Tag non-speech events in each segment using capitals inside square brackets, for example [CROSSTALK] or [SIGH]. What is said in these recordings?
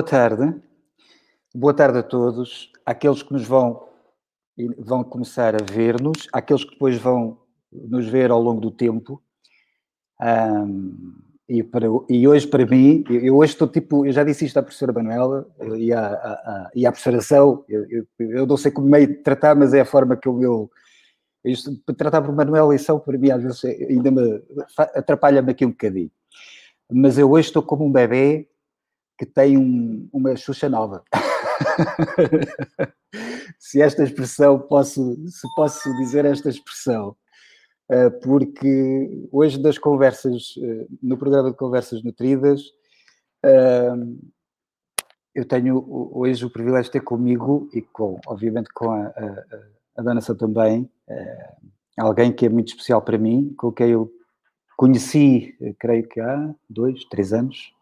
boa tarde. Boa tarde a todos. Aqueles que nos vão, vão começar a ver-nos, aqueles que depois vão nos ver ao longo do tempo. Um, e, para, e, hoje, para mim, eu hoje estou tipo, eu já disse isto à professora Manuela e à, à, à, à professora Céu, eu, eu, eu, não sei como meio tratar, mas é a forma que eu, eu isto, tratar por Manuela e Céu, para mim, às vezes ainda me atrapalha-me aqui um bocadinho. Mas eu hoje estou como um bebê que tem um, uma Xuxa nova. [LAUGHS] se esta expressão posso, se posso dizer esta expressão, eh, porque hoje das conversas, eh, no programa de conversas nutridas, eh, eu tenho hoje o privilégio de ter comigo e com, obviamente, com a, a, a Dona São também, alguém que é muito especial para mim, com quem eu conheci, creio que há dois, três anos,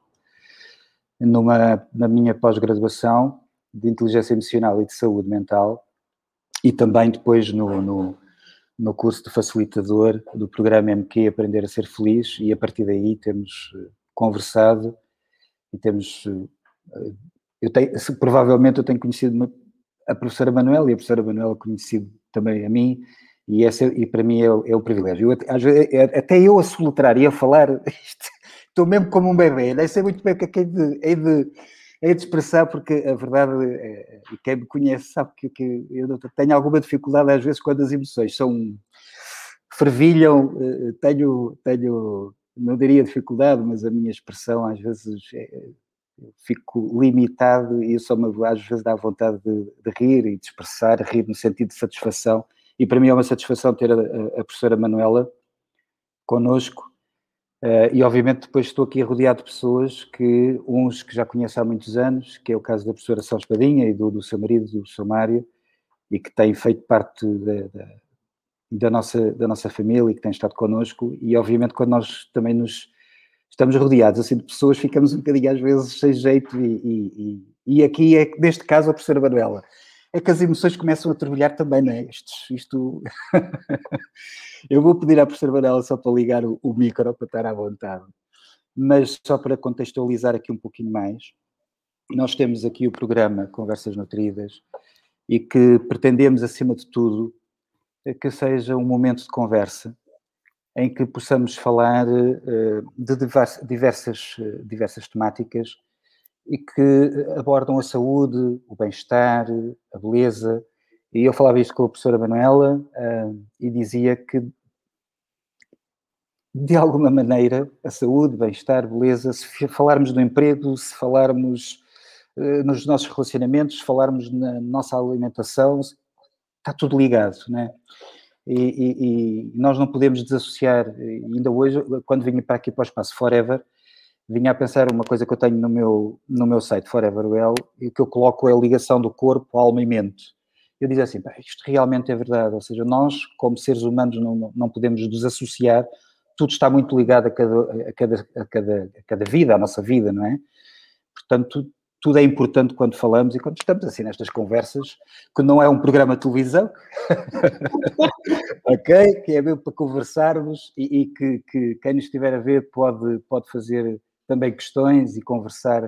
numa, na minha pós-graduação de inteligência emocional e de saúde mental e também depois no, no, no, curso de facilitador do programa MQ Aprender a Ser Feliz e a partir daí temos eh, conversado e temos eh, eu tenho, provavelmente eu tenho conhecido a professora Manuela e a professora Manuela conhecido também a mim e, essa, e para mim é, é o privilégio. Eu, é, até eu a soltar e a falar [LAUGHS] isto, estou mesmo como um bebê, nem sei muito bem o que é que é de, é de, é de expressar, porque a verdade, é, e quem me conhece sabe que, que, eu tenho alguma dificuldade às vezes quando as emoções são fervilham, eh, tenho, tenho, não diria dificuldade, mas a minha expressão às vezes é, fico limitado e me às vezes dá vontade de, de, rir e de expressar, rir no sentido de satisfação, e para mim é uma satisfação ter a, a professora Manuela connosco, Uh, e obviamente depois estou aqui rodeado de pessoas que, uns que já conheço há muitos anos, que é o caso da professora São Espadinha e do, do seu marido, do seu Mário, e que têm feito parte da, da, da, nossa, da nossa família e que têm estado connosco, e obviamente quando nós também nos estamos rodeados assim de pessoas, ficamos um bocadinho às vezes sem jeito, e, e, e, e aqui é, neste caso, a professora Manuela é que as emoções começam a turbilhar também, não é? Isto, isto... eu vou pedir à professora Varela só para ligar o, o micro para estar à vontade. Mas só para contextualizar aqui um pouquinho mais, nós temos aqui o programa Conversas Nutridas e que pretendemos, acima de tudo, que seja um momento de conversa em que possamos falar uh, de diversas, diversas temáticas e que abordam a saúde, o bem-estar, a beleza. E eu falava isto com a professora Manuela uh, e dizia que, de alguma maneira, a saúde, bem-estar, beleza, se falarmos do emprego, se falarmos uh, nos nossos relacionamentos, se falarmos na nossa alimentação, está tudo ligado, né? E, e, e nós não podemos desassociar, ainda hoje, quando vinha para aqui para o Espaço Forever, vinha a pensar uma coisa que eu tenho no meu, no meu site Forever Well e que eu coloco é a ligação do corpo, alma e mente. Eu dizia assim, isto realmente é verdade, ou seja, nós, como seres humanos, não, não podemos desassociar, tudo está muito ligado a cada, a, cada, a, cada, a cada vida, à nossa vida, não é? Portanto, tudo é importante quando falamos e quando estamos assim nestas conversas, que não é um programa de televisão, [LAUGHS] ok? Que é mesmo para conversarmos e, e que, que, quem nos estiver a ver pode, pode fazer também questões e conversar,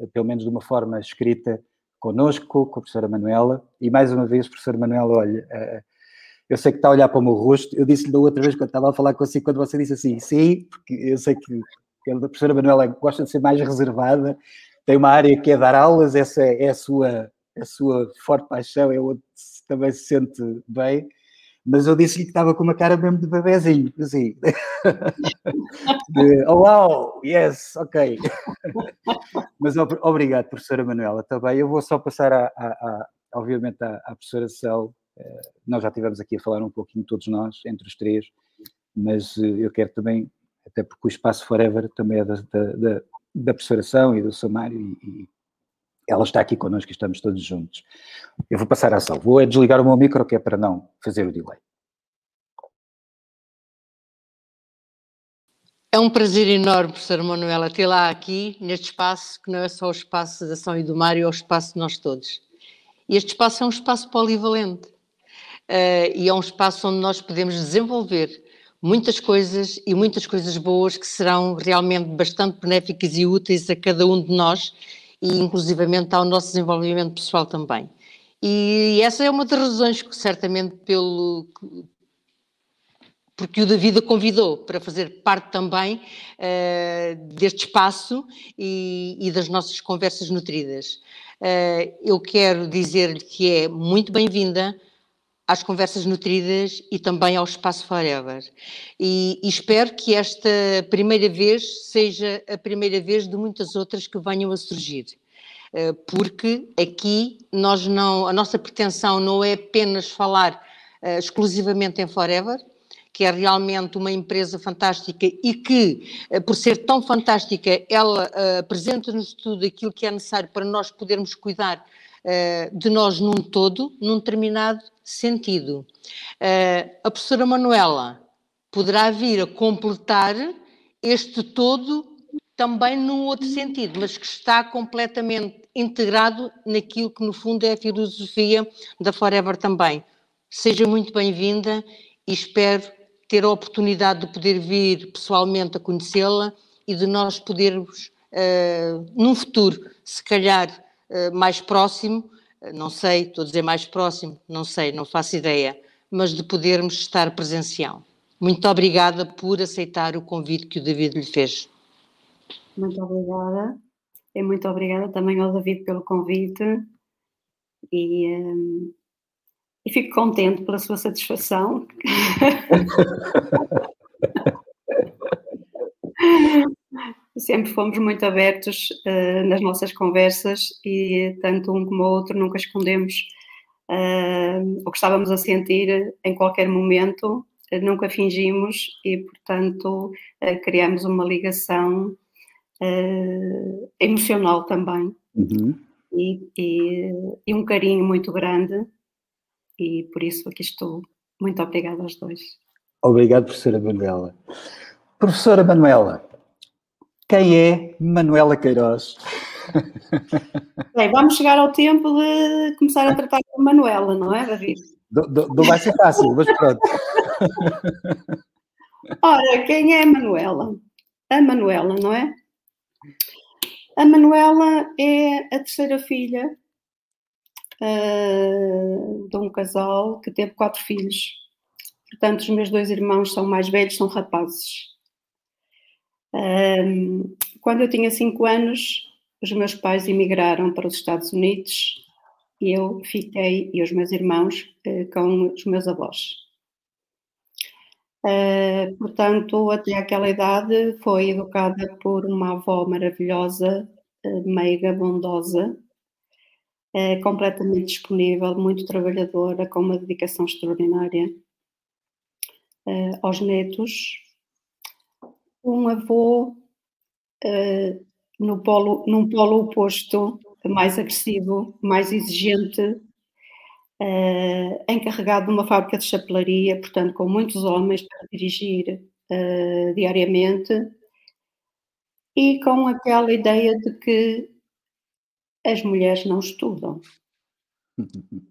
eh, pelo menos de uma forma escrita, connosco, com a professora Manuela. E mais uma vez, professora Manuela, olha, eh, eu sei que está a olhar para o meu rosto. Eu disse-lhe da outra vez quando estava a falar consigo, quando você disse assim, sim, porque eu sei que a professora Manuela gosta de ser mais reservada, tem uma área que é dar aulas, essa é, é a sua, é a sua forte paixão, é onde também se sente bem mas eu disse-lhe que estava com uma cara mesmo de bebezinho, assim. [LAUGHS] de, oh, wow, yes, ok. [LAUGHS] mas obrigado, professora Manuela, também. Eu vou só passar, a, a, a obviamente, à, professora Cel. Eh, nós já estivemos aqui a falar um pouquinho, todos nós, entre os três, mas eh, eu quero também, até porque o Espaço Forever também é da, da, da e do Samário, e ela está aqui connosco estamos todos juntos. Eu vou passar a ação. Vou é desligar o meu micro, que é para não fazer o delay. É um prazer enorme, professora Manuela, tê-la aqui, neste espaço, que não é só o espaço da Ação e do Mário, é o espaço de nós todos. E este espaço é um espaço polivalente. Uh, e é um espaço onde nós podemos desenvolver muitas coisas e muitas coisas boas que serão realmente bastante benéficas e úteis a cada um de nós e inclusivamente ao nosso desenvolvimento pessoal também. E essa é uma das razões que certamente pelo porque o David a convidou para fazer parte também uh, deste espaço e, e, das nossas conversas nutridas. Uh, eu quero dizer-lhe que é muito bem-vinda às conversas nutridas e também ao Espaço Forever. E, e, espero que esta primeira vez seja a primeira vez de muitas outras que venham a surgir. Uh, porque aqui nós não, a nossa pretensão não é apenas falar exclusivamente em Forever, que é realmente uma empresa fantástica e que, eh, por ser tão fantástica, ela apresenta-nos tudo aquilo que é necessário para nós podermos cuidar de nós num todo, num determinado sentido. Uh, a professora Manuela poderá vir a completar este todo também num outro sentido, mas que está completamente integrado naquilo que no fundo é a filosofia da Forever também. Seja muito bem-vinda e espero ter a oportunidade de poder vir pessoalmente a conhecê-la e de nós podermos, uh, num futuro, se calhar uh, mais próximo, não sei, estou a dizer mais próximo, não sei, não faço ideia, mas de podermos estar presencial. Muito obrigada por aceitar o convite que o David lhe fez. Muito obrigada. E muito obrigada também ao David pelo convite. E, um, e fico contente pela sua satisfação. [LAUGHS] Sempre fomos muito abertos uh, nas nossas conversas e tanto um como o outro nunca escondemos uh, o que estávamos a sentir em qualquer momento, uh, nunca fingimos e, portanto, criamos uma ligação emocional também uhum. e, e, e um carinho muito grande e por isso aqui estou. Muito obrigada aos dois. Obrigado, professora Manuela. Professora Manuela, quem é Manuela Queiroz? Bem, vamos chegar ao tempo de começar a tratar com Manuela, não é, David? Não vai ser fácil, mas pronto. Ora, quem é a Manuela? A Manuela, não é? A Manuela é a terceira filha uh, de um casal que teve quatro filhos. Portanto, os meus dois irmãos são mais velhos, são rapazes. Um, quando eu tinha cinco anos, os meus pais emigraram para os Estados Unidos e eu fiquei, e os meus irmãos, uh, com os meus avós. Uh, portanto, até aquela idade foi educada por uma avó maravilhosa, uh, meiga, bondosa, é completamente disponível, muito trabalhadora, com uma dedicação extraordinária uh, aos netos. Um avô uh, no polo, num polo oposto, mais agressivo, mais exigente, uh, encarregado de uma fábrica de chapelaria, portanto, com muitos homens para dirigir diariamente, e com aquela ideia de que as mulheres não estudam. [LAUGHS]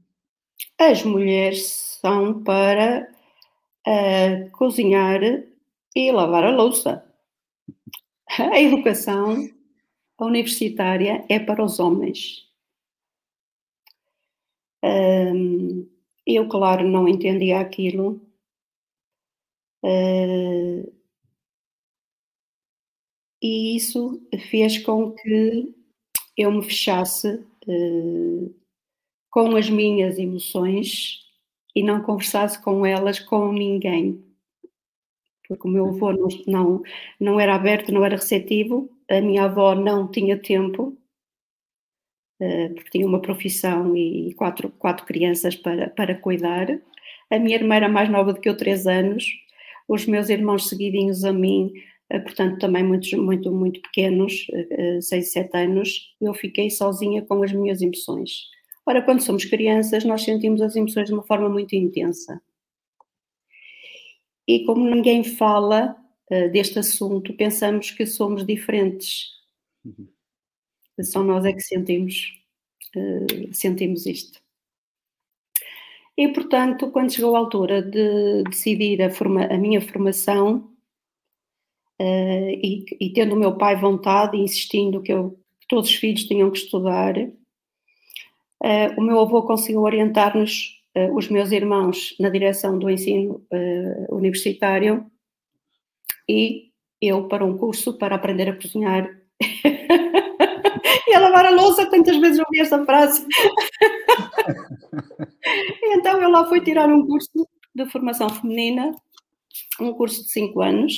As mulheres são para uh, cozinhar e lavar a louça. [LAUGHS] A educação universitária é para os homens. Eu, claro, não entendia aquilo. Uh, e isso fez com que eu me fechasse uh, com as minhas emoções e não conversasse com elas com ninguém. Porque o meu avô não, não, não era aberto, não era receptivo, a minha avó não tinha tempo, uh, porque tinha uma profissão e quatro, quatro crianças para, para cuidar. A minha irmã era mais nova do que eu, três anos. Os meus irmãos seguidinhos a mim eh, portanto também muitos, muito, muito pequenos, 6, eh, 7 anos, eu fiquei sozinha com as minhas emoções. Ora, quando somos crianças, nós sentimos as emoções de uma forma muito intensa. E como ninguém fala uh, deste assunto, pensamos que somos diferentes. Uhum. Só nós é que sentimos, uh, sentimos isto. E, portanto, quando chegou a altura de decidir a, forma, a minha formação, Uh, e, e, tendo o meu pai vontade insistindo que eu todos os filhos tinham que estudar. o meu avô conseguiu orientar-nos, os meus irmãos, na direção do ensino universitário e eu para um curso para aprender a cozinhar [LAUGHS] e a lavar a louça, quantas vezes ouvi esta frase. [LAUGHS] então eu lá fui tirar um curso de formação feminina, um curso de 5 anos,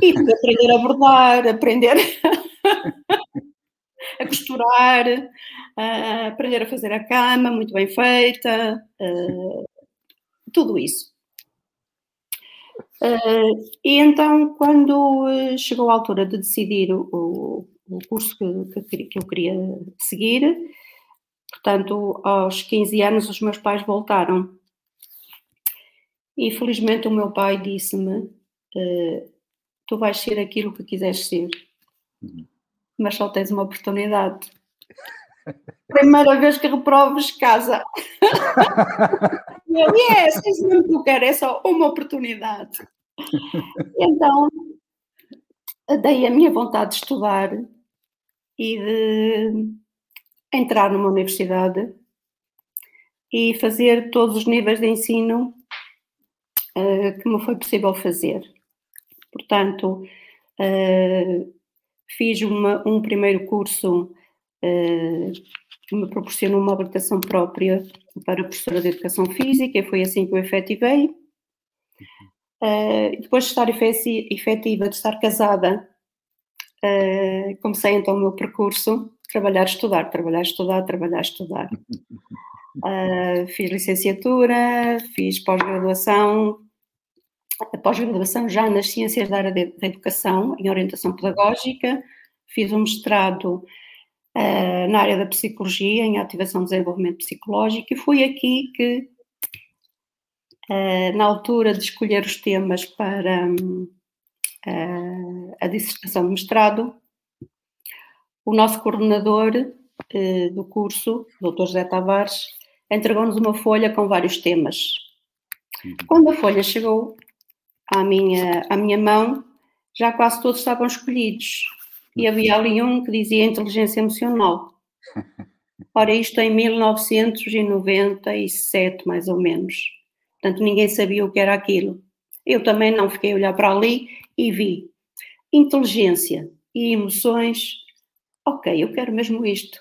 e aprender a bordar, aprender [LAUGHS] a costurar, a aprender a fazer a cama muito bem feita, tudo isso. e então, quando chegou a altura de decidir o, o curso que, que, eu queria seguir. Portanto, aos 15 anos, os meus pais voltaram. E felizmente o meu pai disse-me: uh, Tu vais ser aquilo que quiseres ser, uhum. Mas só tens uma oportunidade. [LAUGHS] Primeira vez que reproves casa. eu, [LAUGHS] yes, é isso mesmo que eu quero, é só uma oportunidade. Então, dei a minha vontade de estudar e de entrar numa universidade e fazer todos os níveis de ensino uh, que me foi possível fazer. Portanto, uh, fiz uma, um primeiro curso uh, que me proporcionou uma habilitação própria para professora de Educação Física, e foi assim que eu efetivei. depois de estar efetiva, de estar casada, Uh, comecei então o meu percurso, trabalhar, estudar, trabalhar, estudar, trabalhar, estudar. Uh, [LAUGHS] fiz licenciatura, fiz pós-graduação, pós-graduação já nas ciências da área da educação, em orientação pedagógica, fiz um mestrado uh, na área da psicologia, em ativação e desenvolvimento psicológico, e foi aqui que, na altura de escolher os temas para. Um, a dissertação de mestrado, o nosso coordenador eh, do curso, o Dr. José Tavares, entregou-nos uma folha com vários temas. Uhum. Quando a folha chegou à minha, à minha mão, já quase todos estavam escolhidos. E havia ali um que dizia inteligência emocional. [LAUGHS] Ora, isto em 1997, mais ou menos. Portanto, ninguém sabia o que era aquilo. Eu também não fiquei a olhar para ali e vi inteligência e emoções. Ok, eu quero mesmo isto.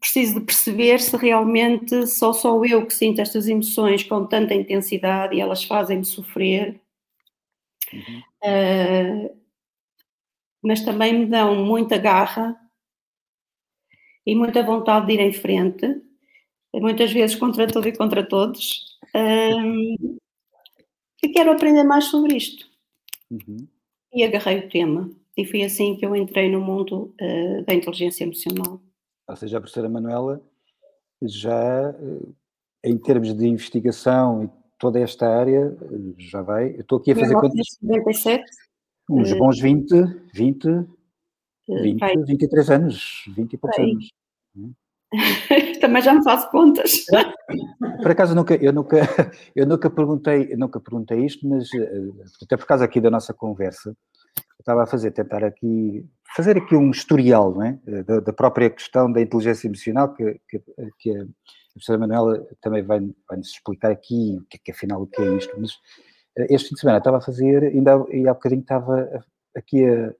Preciso de perceber se realmente só sou eu que sinto estas emoções com tanta intensidade e elas fazem-me sofrer. Uhum. Uh, mas também me dão muita garra e muita vontade de ir em frente, muitas vezes contra tudo e contra todos. Um, e quero aprender mais sobre isto. Uhum. E agarrei o tema. E foi assim que eu entrei no mundo uh, da inteligência emocional. Ou seja, a professora Manuela já, uh, em termos de investigação e toda esta área, uh, já vai. Eu estou aqui a fazer contas. 97. Uns bons 20, 20, 20, 23 anos, 20 e poucos anos. [LAUGHS] Também já me faço contas. Por acaso nunca, eu nunca, eu nunca perguntei, nunca perguntei isto, mas eh, até por causa aqui da nossa conversa, eu estava a fazer, tentar aqui, fazer aqui um historial, não é? Da, da própria questão da inteligência emocional, que, que, que a professora Manuela também vai, vai nos explicar aqui, que, é que afinal o que é isto, mas eh, este fim de semana estava a fazer, ainda e há bocadinho estava aqui a,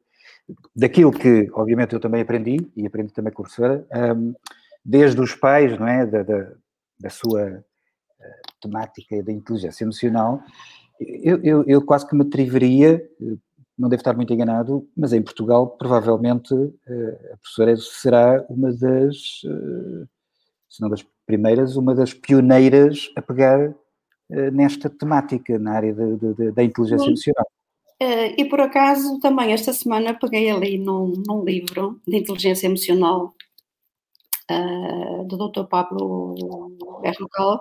daquilo que, obviamente, eu também aprendi, e aprendi também com a professora, um, desde os pais, não é, da, da, da sua uh, temática da inteligência emocional, eu, eu, eu, quase que me atreveria, não devo estar muito enganado, mas em Portugal provavelmente uh, a professora será uma das, uh, se não das primeiras, uma das pioneiras a pegar nesta temática, na área de, de, da inteligência Sim. emocional. e por acaso também esta semana peguei ali num, num livro de inteligência emocional uh, do Dr. Pablo Berrocal, uh,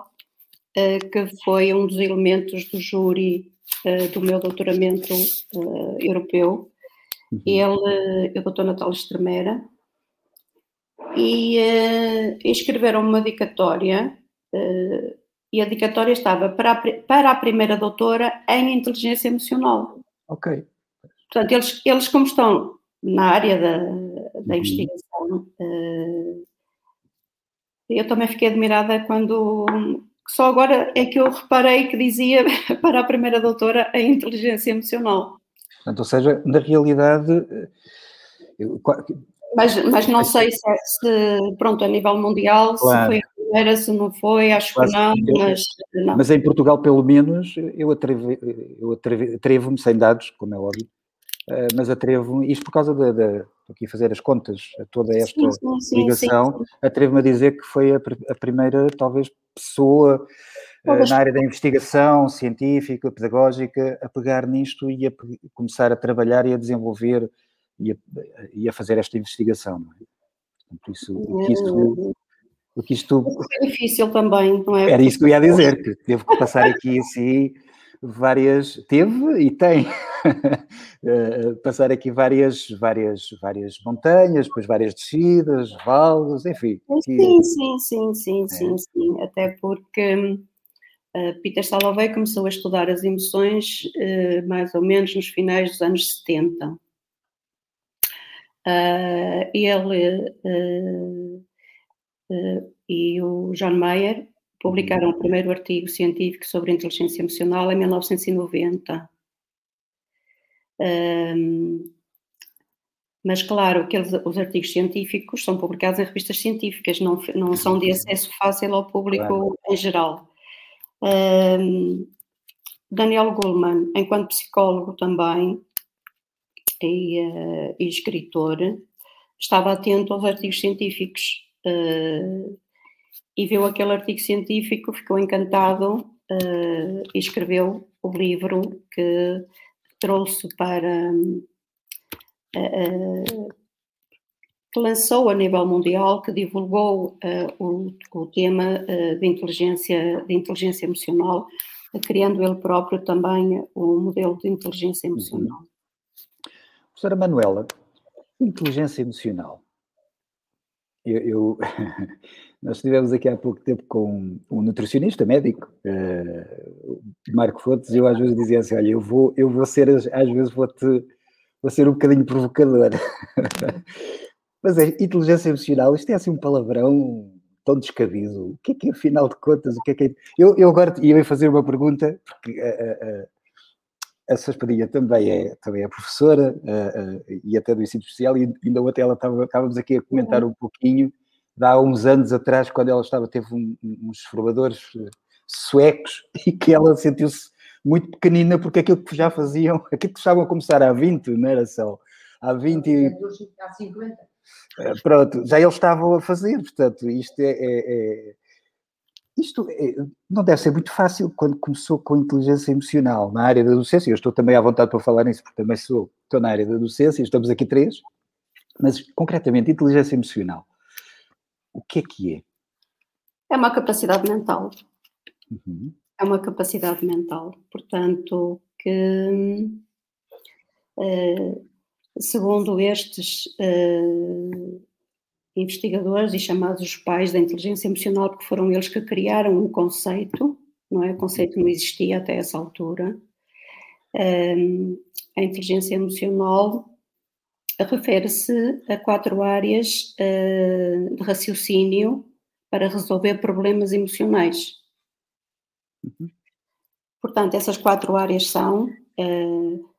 eh, que foi um dos elementos do júri uh, do meu doutoramento europeu. Uhum. Ele o Dr. Natal Estremera, e escreveram uma dicatória e a dicatória estava para a, para a primeira doutora em inteligência emocional. Ok. Portanto, eles, eles como estão na área da, da uhum. investigação. Uh, eu também fiquei admirada quando só agora é que eu reparei que dizia [LAUGHS] para a primeira doutora a inteligência emocional. Portanto, ou seja, na realidade. Eu, mas, mas não sei se, é, se, pronto, a nível mundial, claro. se foi a primeira, se não foi, acho claro, que não, mas não. Mas em Portugal, pelo menos, eu atrevo-me, atrevo sem dados, como é óbvio, eh, mas atrevo isto por causa da, da aqui a fazer as contas a toda esta sim, sim, ligação, atrevo-me a dizer que foi a, a primeira, talvez, pessoa uh, na área da investigação científica, pedagógica, a pegar nisto e a começar a trabalhar e a desenvolver e a, e a fazer esta investigação, é? Portanto, isso, o que isto... O que isto... É difícil também, não é? Era isso que eu ia dizer, que teve que passar aqui assim várias, teve e tem, eh, [LAUGHS] passar aqui várias, várias, várias montanhas, depois várias descidas, vales, enfim. Sim, sim, sim, sim, é. sim, sim, até porque uh, Peter Salovey começou a estudar as emoções mais ou menos nos finais dos anos 70. Uh, ele e o John Mayer Publicaram o primeiro artigo científico sobre inteligência emocional em 1990. Um, mas, claro, aqueles, os artigos científicos são publicados em revistas científicas, não, não são de acesso fácil ao público claro. em geral. Um, Daniel Goleman, enquanto psicólogo também e, uh, e, escritor, estava atento aos artigos científicos. Uh, e viu aquele artigo científico, ficou encantado uh, e escreveu o livro que trouxe para. Uh, que lançou a nível mundial, que divulgou o, o, tema de, inteligência, de inteligência emocional, criando ele próprio também o modelo de inteligência uhum. emocional. Professora Manuela, inteligência emocional. Eu, eu [LAUGHS] Nós estivemos aqui há pouco tempo com um nutricionista médico, uh, Marco Fontes, e eu às vezes dizia assim: Olha, eu vou, eu vou ser, às vezes vou-te, vou ser um bocadinho provocador. [LAUGHS] Mas é inteligência emocional, isto é assim um palavrão tão descabido. O que é que é, afinal de contas, o que é que é? Eu, eu agora ia fazer uma pergunta, porque a, a, a Sra. Espadinha também é, também é professora e até do ensino especial, e ainda ontem ela estava, estávamos aqui a comentar uhum. um pouquinho há uns anos atrás, quando ela estava, teve um, uns formadores eh, suecos [LAUGHS] e que ela sentiu-se muito pequenina porque aquilo que já faziam, [LAUGHS] aquilo que estavam a começar há 20, não era só? Há 20 e... Há 50. Eh, pronto, já eles estavam a fazer, portanto, isto é, é, é isto é, não deve ser muito fácil quando começou com inteligência emocional na área da docência. Eu estou também à vontade para falar nisso, porque também sou, estou na área da docência, estamos aqui três, mas concretamente, inteligência emocional o que é que é? É uma capacidade mental. Uhum. É uma capacidade mental. Portanto, que uh, segundo estes uh, investigadores e chamados os pais da inteligência emocional, porque foram eles que criaram um conceito, não é? O conceito não existia até essa altura. Um, a inteligência emocional refere-se a quatro áreas uh, de raciocínio para resolver problemas emocionais. Uhum. Portanto, essas quatro áreas são uh,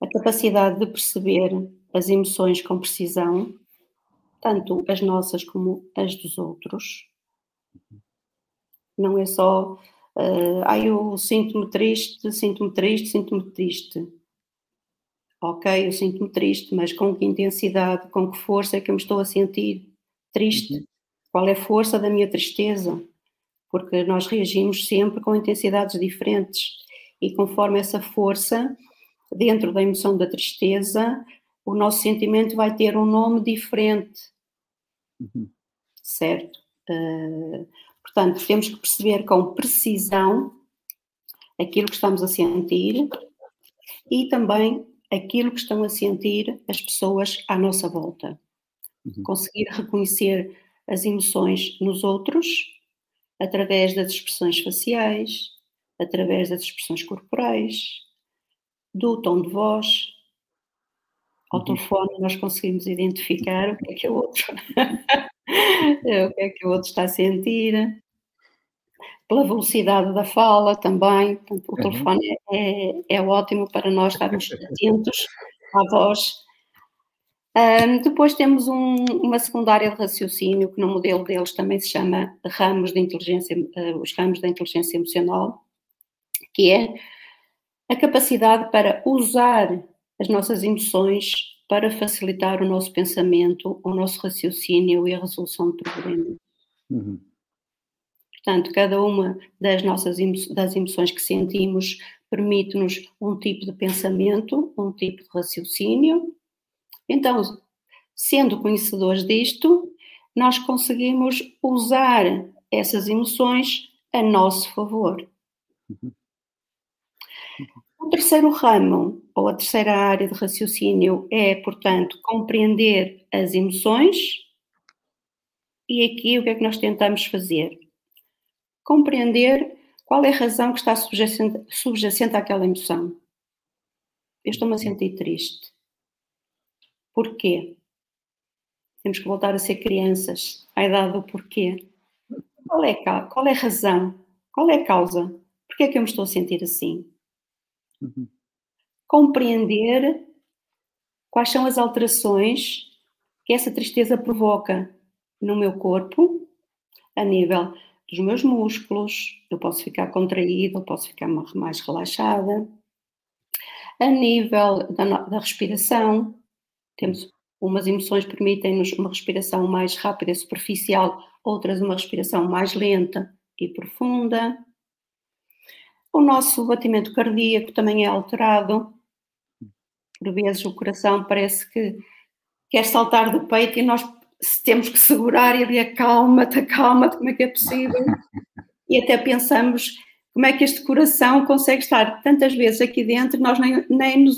a capacidade de perceber as emoções com precisão, tanto as nossas como as dos outros. Não é só, uh, ah, eu sinto-me triste, sinto-me triste, sinto-me triste ok, eu sinto-me triste, mas com que intensidade, com que força é que eu me estou a sentir triste? Uhum. Qual é a força da minha tristeza? Porque nós reagimos sempre com intensidades diferentes e conforme essa força, dentro da emoção da tristeza, o nosso sentimento vai ter um nome diferente. Uhum. Certo? Uh, portanto, temos que perceber com precisão aquilo que estamos a sentir e também aquilo que estão a sentir as pessoas à nossa volta. Uhum. Conseguir reconhecer as emoções nos outros através das expressões faciais, através das expressões corporais, do tom de voz. Ao uhum. telefone nós conseguimos identificar o que é que o outro, [LAUGHS] o que é que o outro está a sentir, pela velocidade da fala também. Portanto, o uhum. telefone é, é, é ótimo para nós estarmos atentos à voz. Um, depois temos um, uma secundária de raciocínio, que no modelo deles também se chama ramos de inteligência, uh, os ramos da inteligência emocional, que é a capacidade para usar as nossas emoções para facilitar o nosso pensamento, o nosso raciocínio e a resolução de problemas. Uhum. Portanto, cada uma das nossas das emoções que sentimos permite-nos um tipo de pensamento, um tipo de raciocínio. Então, sendo conhecedores disto, nós conseguimos usar essas emoções a nosso favor. Uhum. O terceiro ramo, ou a terceira área de raciocínio, é, portanto, compreender as emoções. E aqui o que é que nós tentamos fazer? Compreender qual é a razão que está subjacente, subjacente àquela emoção. Eu estou-me a sentir triste. Porquê? Temos que voltar a ser crianças, à idade do porquê. Qual é, qual é a razão? Qual é a causa? Porquê é que eu me estou a sentir assim? Uhum. Compreender quais são as alterações que essa tristeza provoca no meu corpo, a nível dos meus músculos, eu posso ficar contraída, eu posso ficar mais relaxada. A nível da, da respiração, temos umas emoções permitem-nos uma respiração mais rápida superficial, outras uma respiração mais lenta e profunda. O nosso batimento cardíaco também é alterado. Por vezes o coração parece que quer saltar do peito e nós temos que segurar e dizer calma-te, acalma-te, como é que é possível? [LAUGHS] E até pensamos como é que este coração consegue estar tantas vezes aqui dentro, nós nem, nem nos,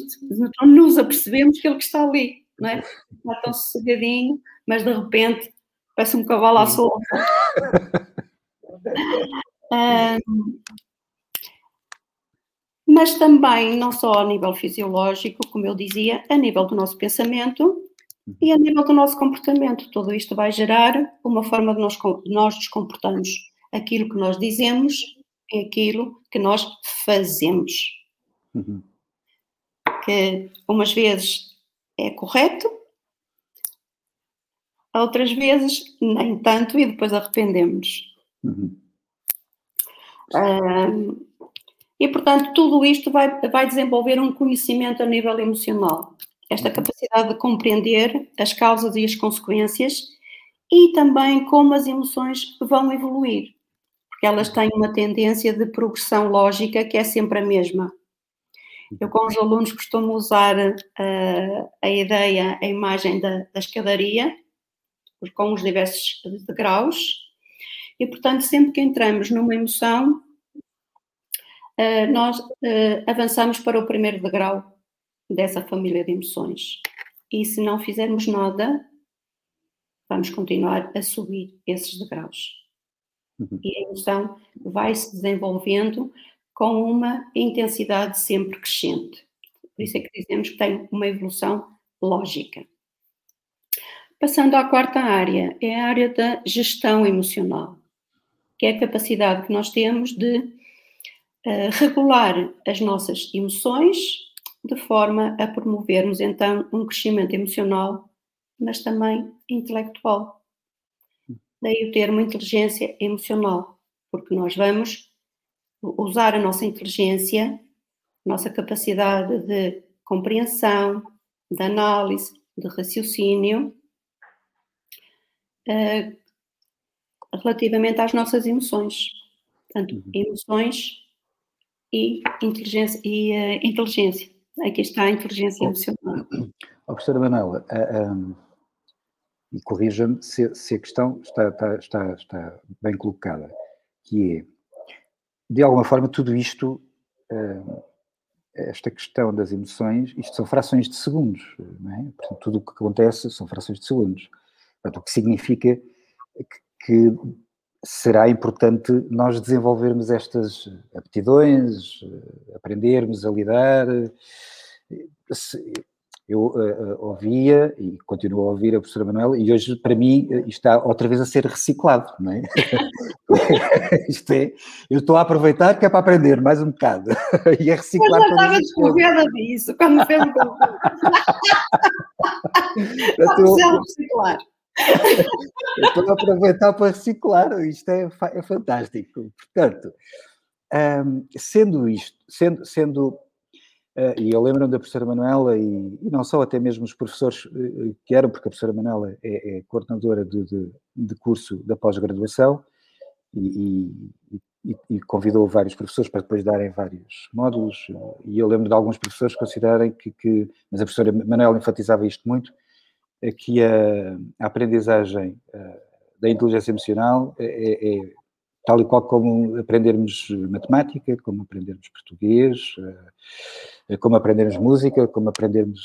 não nos apercebemos que ele está ali, não é? Está tão sossegadinho, mas de repente parece um cavalo à solta. [LAUGHS] um, mas também não só a nível fisiológico, como eu dizia, a nível do nosso pensamento e a nível do nosso comportamento. Tudo isto vai gerar uma forma de nós, nós nos comportarmos. Aquilo que nós dizemos é aquilo que nós fazemos. Uhum. Que umas vezes é correto, outras vezes nem tanto e depois arrependemos. Uhum. Um, e, portanto, tudo isto vai, vai desenvolver um conhecimento a nível emocional. Esta uhum. capacidade de compreender as causas e as consequências e também como as emoções vão evoluir, porque elas têm uma tendência de progressão lógica que é sempre a mesma. Eu, com os alunos, costumo usar uh, a ideia, a imagem da, da escadaria, com os diversos degraus, e, portanto, sempre que entramos numa emoção, nós uh, avançamos para o primeiro degrau dessa família de emoções. E se não fizermos nada, vamos continuar a subir esses degraus. Uhum. E a emoção vai se desenvolvendo com uma intensidade sempre crescente. Por isso é que dizemos que tem uma evolução lógica. Passando à quarta área, é a área da gestão emocional, que é a capacidade que nós temos de uh, regular as nossas emoções de forma a promovermos então um crescimento emocional, mas também intelectual. Daí o termo inteligência emocional, porque nós vamos usar a nossa inteligência, nossa capacidade de compreensão, de análise, de raciocínio, uh, relativamente às nossas emoções. Portanto, uhum. emoções e inteligência. E, uh, inteligência. Aqui está a inteligência emocional. Oh, professora Manuela, uh, um, e corrija-me se, se, a questão está, está, está, está, bem colocada, que é, de alguma forma, tudo isto, uh, esta questão das emoções, isto são frações de segundos, não é? Portanto, tudo o que acontece são frações de segundos. Portanto, o que significa que, que será importante nós desenvolvermos estas aptidões, aprendermos a lidar. eu uh, ouvia e continuo a ouvir a professora Manuela e hoje para mim isto está outra vez a ser reciclado, não é? [LAUGHS] isto é, eu estou a aproveitar que é para aprender mais um bocado [LAUGHS] e a reciclar. Eu já estava desconfiada disso quando fez o [LAUGHS] estou a reciclar. Estou a aproveitar para reciclar, isto é, é fantástico. Portanto, um, sendo isto, sendo, sendo Uh, e eu lembro-me da professora Manuela, e, e, não só, até mesmo os professores uh, que eram, porque a professora Manuela é, é coordenadora de, de, de, curso da pós-graduação e, e, e, convidou vários professores para depois darem vários módulos. E eu lembro de alguns professores considerarem que, que mas a professora Manuela enfatizava isto muito, que a, a aprendizagem uh, da inteligência emocional é, é, tal e qual como aprendermos matemática, como aprendermos português, eh, como aprendermos música, como aprendermos,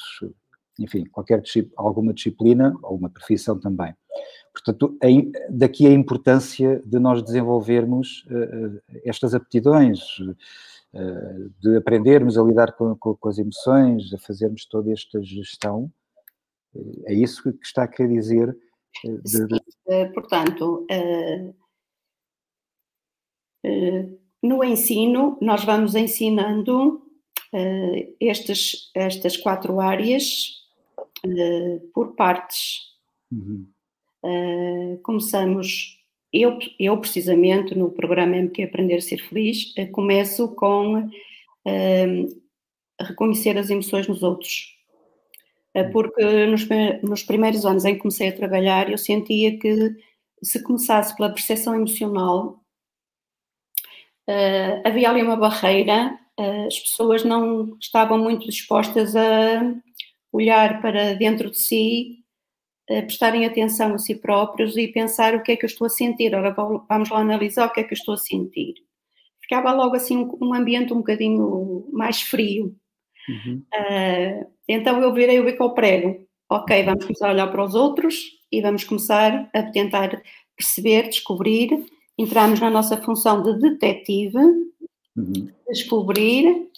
enfim, qualquer alguma disciplina, ou uma profissão também. Portanto, daqui a importância de nós desenvolvermos eh, eh, estas aptidões, de aprendermos a lidar com, com, as emoções, a fazermos toda esta gestão. É isso que está a querer dizer. De, de... Portanto, eh, no ensino, nós vamos ensinando estes, estas quatro áreas por partes. Uhum. Uh, começamos, eu, eu precisamente no programa MQ Aprender a Ser Feliz, começo com reconhecer as emoções nos outros. Uhum. Porque nos, nos primeiros anos em que comecei a trabalhar, eu sentia que se começasse pela percepção emocional, uh, havia ali uma barreira, uh, as pessoas não estavam muito dispostas a olhar para dentro de si, prestarem atenção a si próprios e pensar o que é que eu estou a sentir. Ora, vamos lá analisar o que é que eu estou a sentir. Ficava logo assim um, um ambiente um bocadinho mais frio. Uhum. Uh, então eu virei o bico ao prego. Ok, vamos começar a olhar para os outros e vamos começar a tentar perceber, descobrir entramos na nossa função de detetive, uhum. descobrir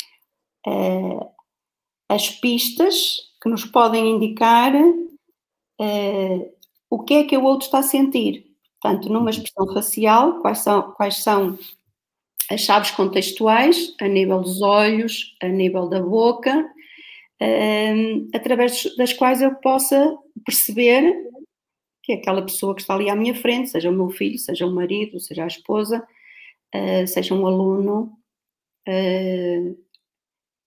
uh, as pistas que nos podem indicar uh, o que é que o outro está a sentir. Portanto, numa uhum. expressão facial, quais são, quais são as chaves contextuais, a nível dos olhos, a nível da boca, através das quais eu possa perceber que aquela pessoa que está ali à minha frente, seja o meu filho, seja o marido, seja a esposa, uh, seja um aluno, uh,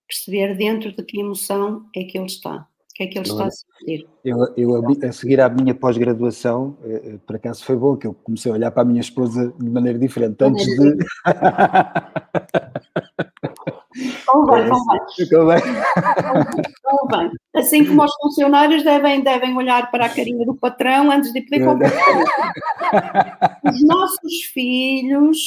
perceber dentro de que emoção é que ele está, o que é que ele está a sentir. Eu, eu a, seguir à minha pós-graduação, uh, por acaso foi bom que eu comecei a olhar para a minha esposa de maneira diferente, antes de... [LAUGHS] Convém, convém. Convém. Assim como os funcionários devem, devem olhar para a carinha do patrão antes de pedir qualquer coisa. Os nossos filhos,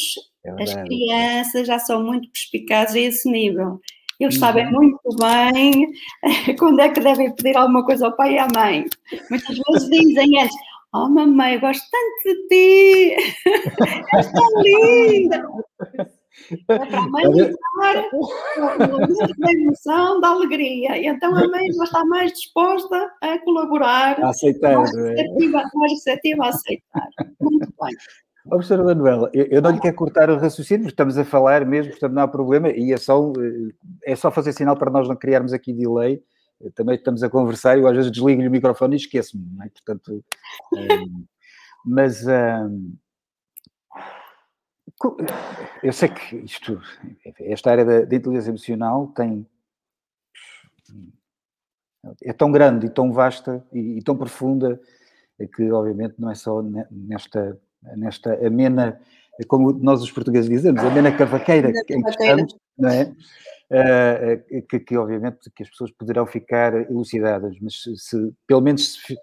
é as crianças, já são muito perspicazes a esse nível. Eles uhum. sabem muito bem [LAUGHS] quando é que devem pedir alguma coisa ao pai e à mãe. Muitas vezes dizem antes, Oh, mamãe, eu gosto tanto de ti! [LAUGHS] És tão linda! É para a mãe estar da emoção, da alegria. E então a mãe já está mais disposta a colaborar, a aceitar, mais é? receptiva, mais receptiva a aceitar. Muito bem. Professora Manuela, eu, não lhe quero cortar o raciocínio, estamos a falar mesmo, portanto não há problema, e é só, é só fazer sinal para nós não criarmos aqui delay, também estamos a conversar e eu às vezes desligo-lhe o microfone e esqueço-me, não é? Portanto, um, mas um, eu sei que isto, esta área da, da inteligência emocional tem. é tão grande e tão vasta e, e tão profunda que, obviamente, não é só nesta, nesta amena, como nós os portugueses dizemos, amena cavaqueira em que estamos, não é? Uh, que, que, obviamente que as pessoas poderão ficar elucidadas, mas se, se pelo menos se,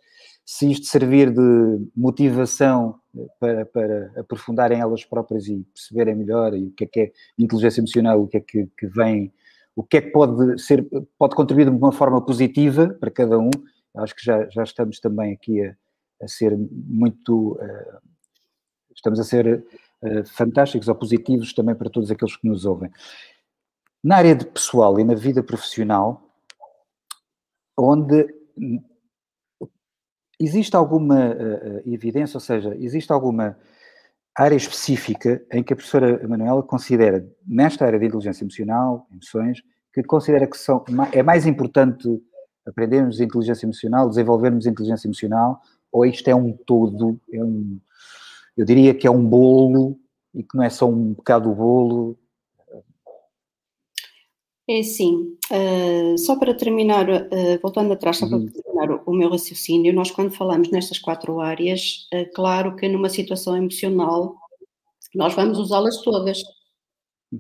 se isto servir de motivação para, para aprofundarem elas próprias e perceberem melhor o que é que é inteligência emocional, o que é que, que vem, o que é que pode ser, pode contribuir de uma forma positiva para cada um. Acho que já, já estamos também aqui a, a ser muito, uh, estamos a ser uh, fantásticos ou positivos também para todos aqueles que nos ouvem. Na área de pessoal e na vida profissional, onde existe alguma uh, evidência, ou seja, existe alguma área específica em que a professora Manuela considera, nesta área de inteligência emocional, emoções, que considera que são, é mais importante aprendermos inteligência emocional, desenvolvermos inteligência emocional, ou isto é um todo, é um, eu diria que é um bolo e que não é só um bocado do bolo. É assim, uh, só para terminar, uh, voltando atrás, uhum. Terminar o, meu raciocínio, nós quando falamos nestas quatro áreas, uh, claro que numa situação emocional nós vamos usá-las todas.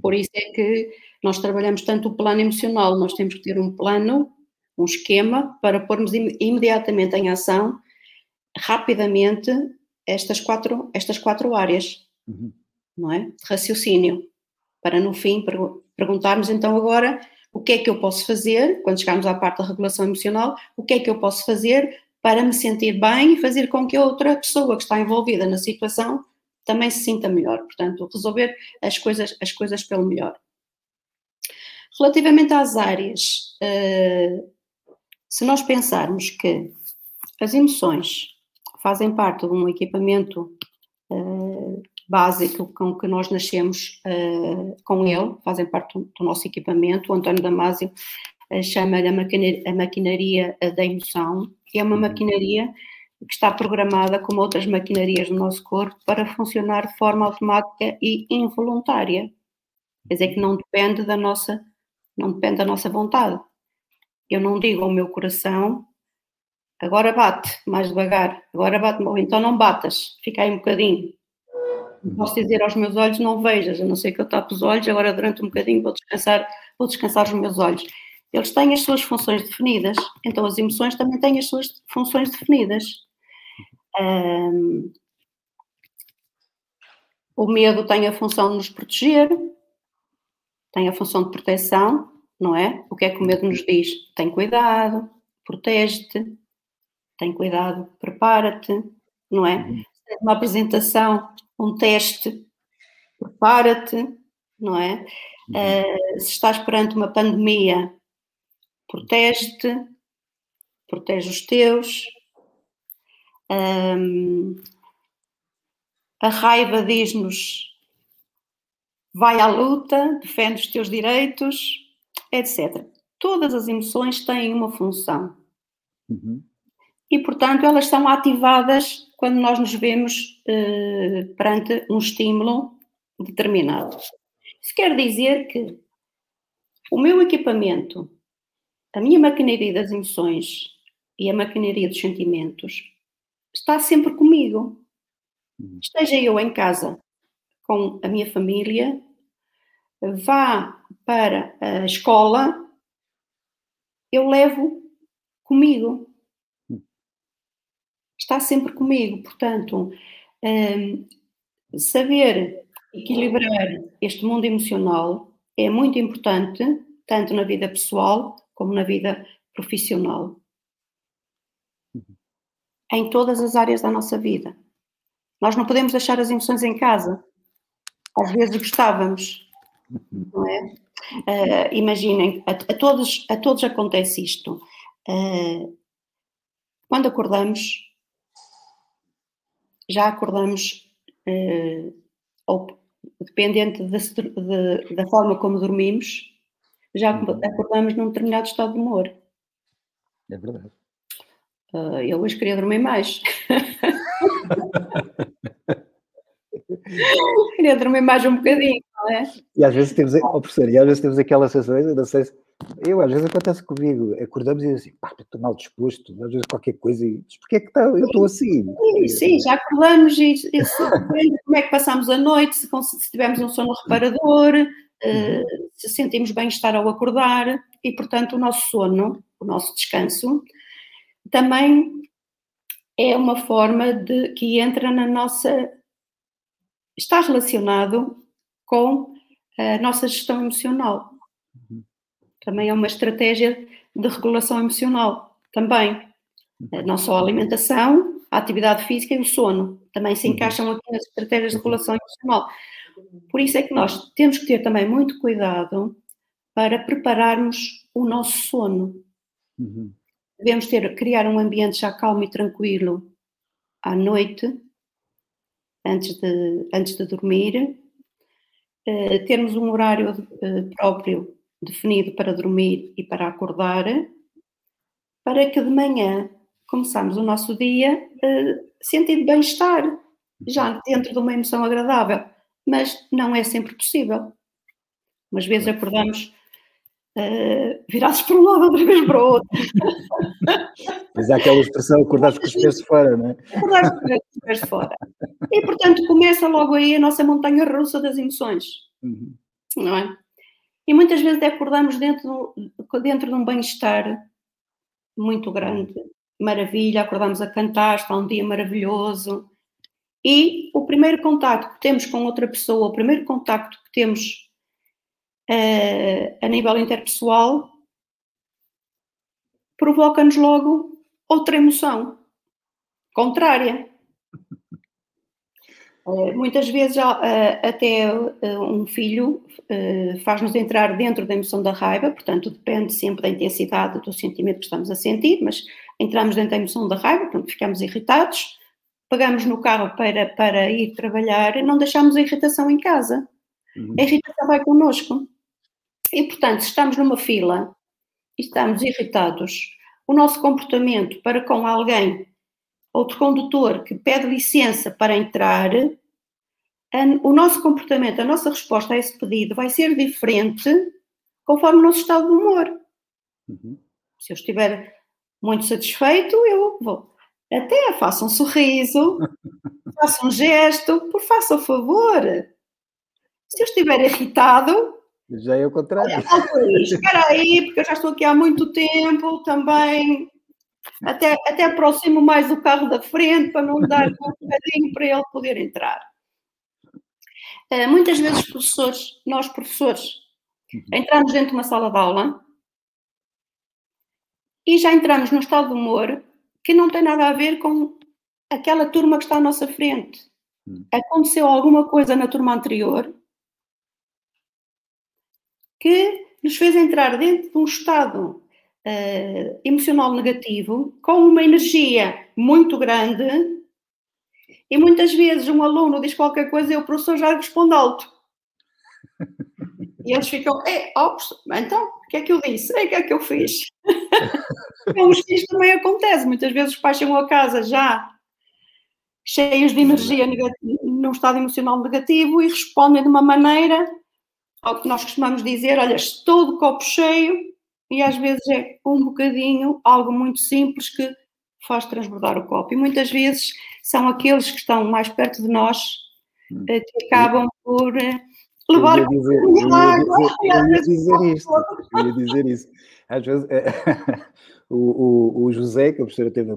Por isso é que nós trabalhamos tanto o plano emocional, nós temos que ter um plano, um esquema para pormos im imediatamente em ação, rapidamente, estas quatro, estas quatro áreas, uhum. não é? De raciocínio, para no fim perguntarmos então agora o que é que eu posso fazer, quando chegarmos à parte da regulação emocional, o que é que eu posso fazer para me sentir bem e fazer com que a outra pessoa que está envolvida na situação também se sinta melhor. Portanto, resolver as coisas, as coisas pelo melhor. Relativamente às áreas, eh, se nós pensarmos que as emoções fazem parte de um equipamento básico com que nós nascemos uh, com ele, fazem parte do, nosso equipamento. O António Damasio uh, chama-lhe a, maquinaria, a maquinaria da emoção, que é uma uhum. maquinaria que está programada como outras maquinarias do nosso corpo para funcionar de forma automática e involuntária. Quer dizer que não depende da nossa, não depende da nossa vontade. Eu não digo ao meu coração agora bate mais devagar, agora bate, ou então não batas, fica aí um bocadinho. Posso dizer aos meus olhos, não vejas, a não ser que eu tape os olhos, agora durante um bocadinho vou descansar, vou descansar os meus olhos. Eles têm as suas funções definidas, então as emoções também têm as suas funções definidas. Um, o medo tem a função de nos proteger, tem a função de proteção, não é? O que é que o medo nos diz? Tem cuidado, protege-te, tem cuidado, prepara-te, não é? Uhum. Uma apresentação, um teste, prepara-te, não é? Uhum. Uh, se estás perante uma pandemia, protege-te, protege os teus. Um, a raiva diz-nos vai à luta, defende os teus direitos, etc. Todas as emoções têm uma função. Uhum e, portanto, elas são ativadas quando nós nos vemos eh, perante um estímulo determinado. Isso quer dizer que o meu equipamento, a minha maquinaria das emoções e a maquinaria dos sentimentos está sempre comigo. Uhum. Esteja eu em casa com a minha família, vá para a escola, eu levo comigo está sempre comigo. Portanto, um, saber equilibrar este mundo emocional é muito importante, tanto na vida pessoal como na vida profissional. Em todas as áreas da nossa vida. Nós não podemos deixar as emoções em casa. Às vezes gostávamos, não é? Uh, imaginem, a, a, todos, a todos acontece isto. Uh, quando acordamos, já acordamos, uh, ou dependente de, de, da forma como dormimos, já uhum. acordamos num determinado estado de humor. É verdade. Uh, eu hoje queria dormir mais. [LAUGHS] queria dormir mais um bocadinho, não é? E às vezes temos, oh, professor, e às vezes temos aquela sensação, não sei se eu, às vezes acontece comigo, acordamos e assim, pá, estou mal disposto, às vezes qualquer coisa, e diz, porquê é que tá, eu estou assim? Sim, sim, já acordamos e, e como é que passamos a noite, se, se tivermos um sono reparador, uh, se sentimos bem-estar ao acordar, e portanto o nosso sono, o nosso descanso, também é uma forma de que entra na nossa. está relacionado com a nossa gestão emocional também é uma estratégia de regulação emocional, também. Eh, não só a alimentação, a atividade física e o sono, também se uhum. encaixam aqui nas estratégias de regulação emocional. Por isso é que nós temos que ter também muito cuidado para prepararmos o nosso sono. Uhum. devemos ter, criar um ambiente já calmo e tranquilo à noite, antes de, antes de dormir, uh, termos um horário uh, próprio definido para dormir e para acordar, para que de manhã começamos o nosso dia uh, sentindo bem-estar, já dentro de uma emoção agradável, mas não é sempre possível. Umas vezes acordamos uh, virados para um lado, outra vez para o outro. [LAUGHS] Mas há aquela expressão, acordados com os pés de fora, não é? Acordados com os pés de fora. E, portanto, começa logo aí a nossa montanha russa das emoções, uhum. não é? E muitas vezes acordamos dentro, dentro de um bem-estar muito grande, maravilha, acordamos a cantar, está um dia maravilhoso. E o primeiro contacto que temos com outra pessoa, o primeiro contacto que temos uh, a nível interpessoal, provoca-nos logo outra emoção contrária. Uh, muitas vezes, uh, até uh, um filho faz-nos entrar dentro da emoção da raiva, portanto, depende sempre da intensidade do sentimento que estamos a sentir, mas entramos dentro da emoção da raiva, portanto, ficamos irritados, pegamos no carro para, para ir trabalhar e não deixamos a irritação em casa. Uhum. A irritação vai connosco. E, portanto, se estamos numa fila e estamos irritados, o nosso comportamento para com alguém outro condutor que pede licença para entrar, o nosso comportamento, a nossa resposta a esse pedido vai ser diferente conforme o nosso estado de humor. Uhum. Se eu estiver muito satisfeito, eu vou. Até faça um sorriso, [LAUGHS] faça um gesto, por faça o favor. Se eu estiver irritado, já é o contrário. Espera aí, porque eu já estou aqui há muito tempo também até, até aproximo mais o carro da frente para não dar [LAUGHS] um bocadinho para ele poder entrar. Uh, muitas vezes, professores, nós professores, uhum. entramos dentro de uma sala de aula e já entramos num estado de humor que não tem nada a ver com aquela turma que está à nossa frente. Uhum. Aconteceu alguma coisa na turma anterior que nos fez entrar dentro de um estado uh, emocional negativo, com uma energia muito grande, e muitas vezes um aluno diz qualquer coisa e o professor já responde alto. E eles ficam, é, oh, então, o que é que eu disse? É, o que é que eu fiz? Com os filhos também acontece. Muitas vezes os pais chegam a casa já cheios de energia negativa, num estado emocional negativo e respondem de uma maneira ao que nós costumamos dizer, olha, estou de copo cheio, e às vezes é um bocadinho, algo muito simples que faz transbordar o copo. E muitas vezes são aqueles que estão mais perto de nós hum. eh, que acabam por eh, levar eu ia dizer, eu ia dizer, eu ia dizer isto, eu ia dizer isso. Às vezes é, [LAUGHS] o, o, o, José, que a professora teve,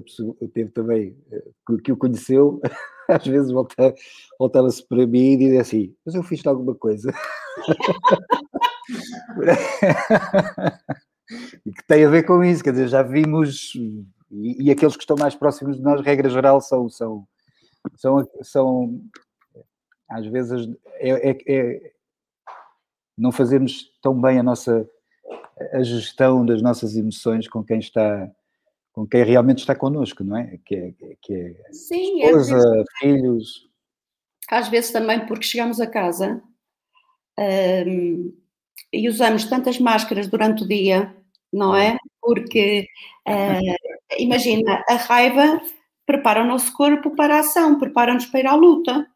teve também, eh, que o conheceu, [LAUGHS] às vezes voltava, voltava-se para mim e dizia assim, mas eu fiz alguma coisa. [LAUGHS] [LAUGHS] e que tem a ver com isso, quer dizer, já vimos, e, e, aqueles que estão mais próximos de nós, regra geral, são, são, são, são às vezes, é, é, é, não fazemos tão bem a nossa a gestão das nossas emoções com quem está com quem realmente está connosco, não é? Que é, que é Sim, esposa, às vezes, filhos. Às vezes também porque chegamos a casa um, e usamos tantas máscaras durante o dia não é? Porque, uh, imagina, a raiva prepara o nosso corpo para a ação, prepara-nos para ir à luta.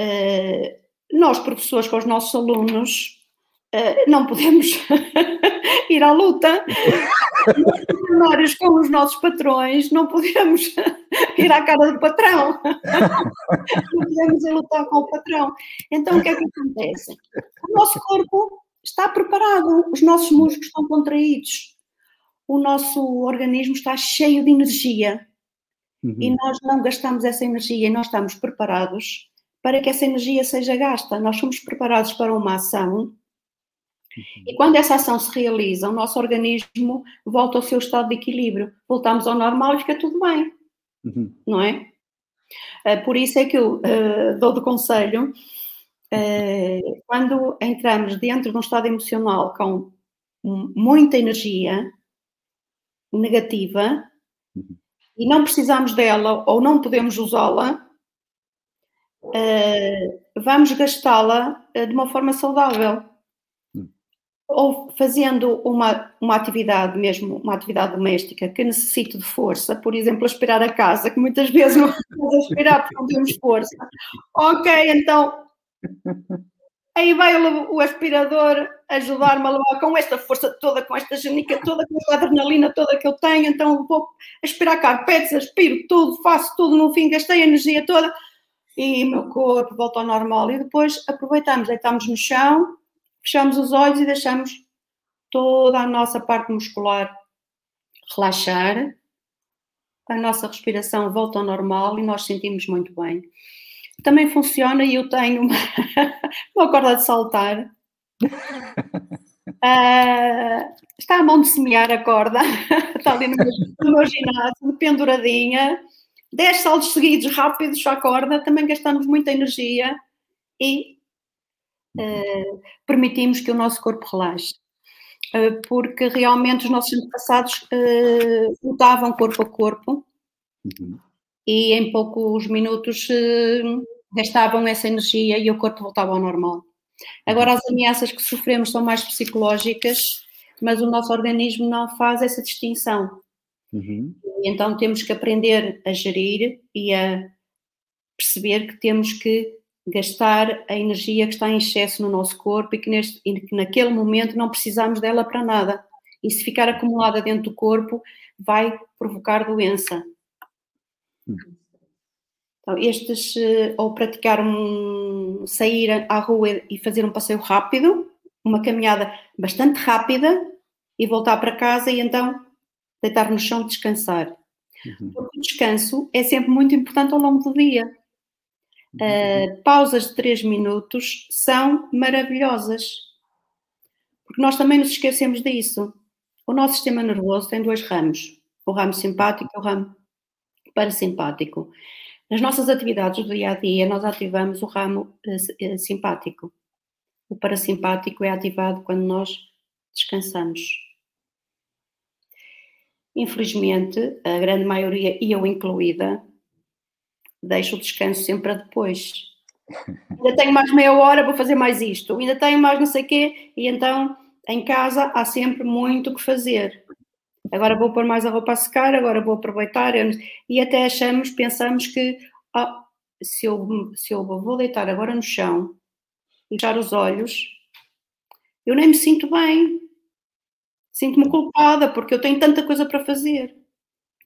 Uh, nós, professores, com os nossos alunos, uh, não podemos [LAUGHS] ir à luta. Nós, com os nossos patrões, não podemos [LAUGHS] ir à cara do patrão. [LAUGHS] não podemos ir lutar com o patrão. Então, o que é que acontece? O nosso corpo está preparado, os nossos músculos estão contraídos, o nosso organismo está cheio de energia uhum. e nós não gastamos essa energia e nós estamos preparados para que essa energia seja gasta. Nós somos preparados para uma ação uhum. e quando essa ação se realiza, o nosso organismo volta ao seu estado de equilíbrio, voltamos ao normal e fica tudo bem, uhum. não é? Eh, por isso é que eu uh, dou de conselho quando entramos dentro de um estado emocional com muita energia, negativa e não precisamos dela ou não podemos usá-la, uh, vamos gastá-la uh, de uma forma saudável. Uhum. Ou fazendo uma, uma atividade mesmo, uma atividade doméstica que necessite de força, por exemplo, aspirar a casa, que muitas vezes não podemos aspirar porque não temos força. Ok, então Aí vai o, o aspirador ajudar-me a levar com esta força toda, com esta genica toda, com esta adrenalina toda que eu tenho, então vou aspirar carpetes, aspiro tudo, faço tudo, no fim gastei a energia toda. E o meu corpo volta ao normal. E depois aproveitamos, deitamos no chão, fechamos os olhos e deixamos toda a nossa parte muscular relaxar, a nossa respiração volta ao normal e nós sentimos muito bem também funciona e eu tenho uma, [LAUGHS] uma corda de saltar. Uh, [LAUGHS] está a mão de semear a corda, [LAUGHS] está ali no meu, no meu ginásio, penduradinha. 10 saltos seguidos rápidos à corda, também gastamos muita energia e uh, permitimos que o nosso corpo relaxe. Uh, porque realmente os nossos antepassados lutavam corpo a corpo uhum e em poucos minutos uh, gastavam essa energia e o corpo voltava ao normal. Agora, as ameaças que sofremos são mais psicológicas, mas o nosso organismo não faz essa distinção. Uhum. Então, temos que aprender a gerir e a perceber que temos que gastar a energia que está em excesso no nosso corpo e que, neste, e que naquele momento não precisamos dela para nada. E se ficar acumulada dentro do corpo, vai provocar doença. Então, estes, eh, ou praticar um, sair à rua e fazer um passeio rápido, uma caminhada bastante rápida e voltar para casa e então deitar no chão e descansar. Uhum. Porque o descanso é sempre muito importante ao longo do dia. Uhum. Uh, pausas de 3 minutos são maravilhosas. Porque nós também nos esquecemos disso. O nosso sistema nervoso tem dois ramos: o ramo simpático e o ramo parasimpático. Nas nossas atividades do dia a dia, nós ativamos o ramo uh, simpático. O parasimpático é ativado quando nós descansamos. Infelizmente, a grande maioria, e eu incluída, deixo o descanso sempre a depois. [LAUGHS] Ainda tenho mais meia hora, vou fazer mais isto. Ainda tenho mais não sei o quê. E então, em casa, há sempre muito o que fazer agora vou pôr mais a roupa a secar, agora vou aproveitar. E até achamos, pensamos que ah, se, eu, se eu vou deitar agora no chão e fechar os olhos, eu nem me sinto bem. Sinto-me culpada porque eu tenho tanta coisa para fazer.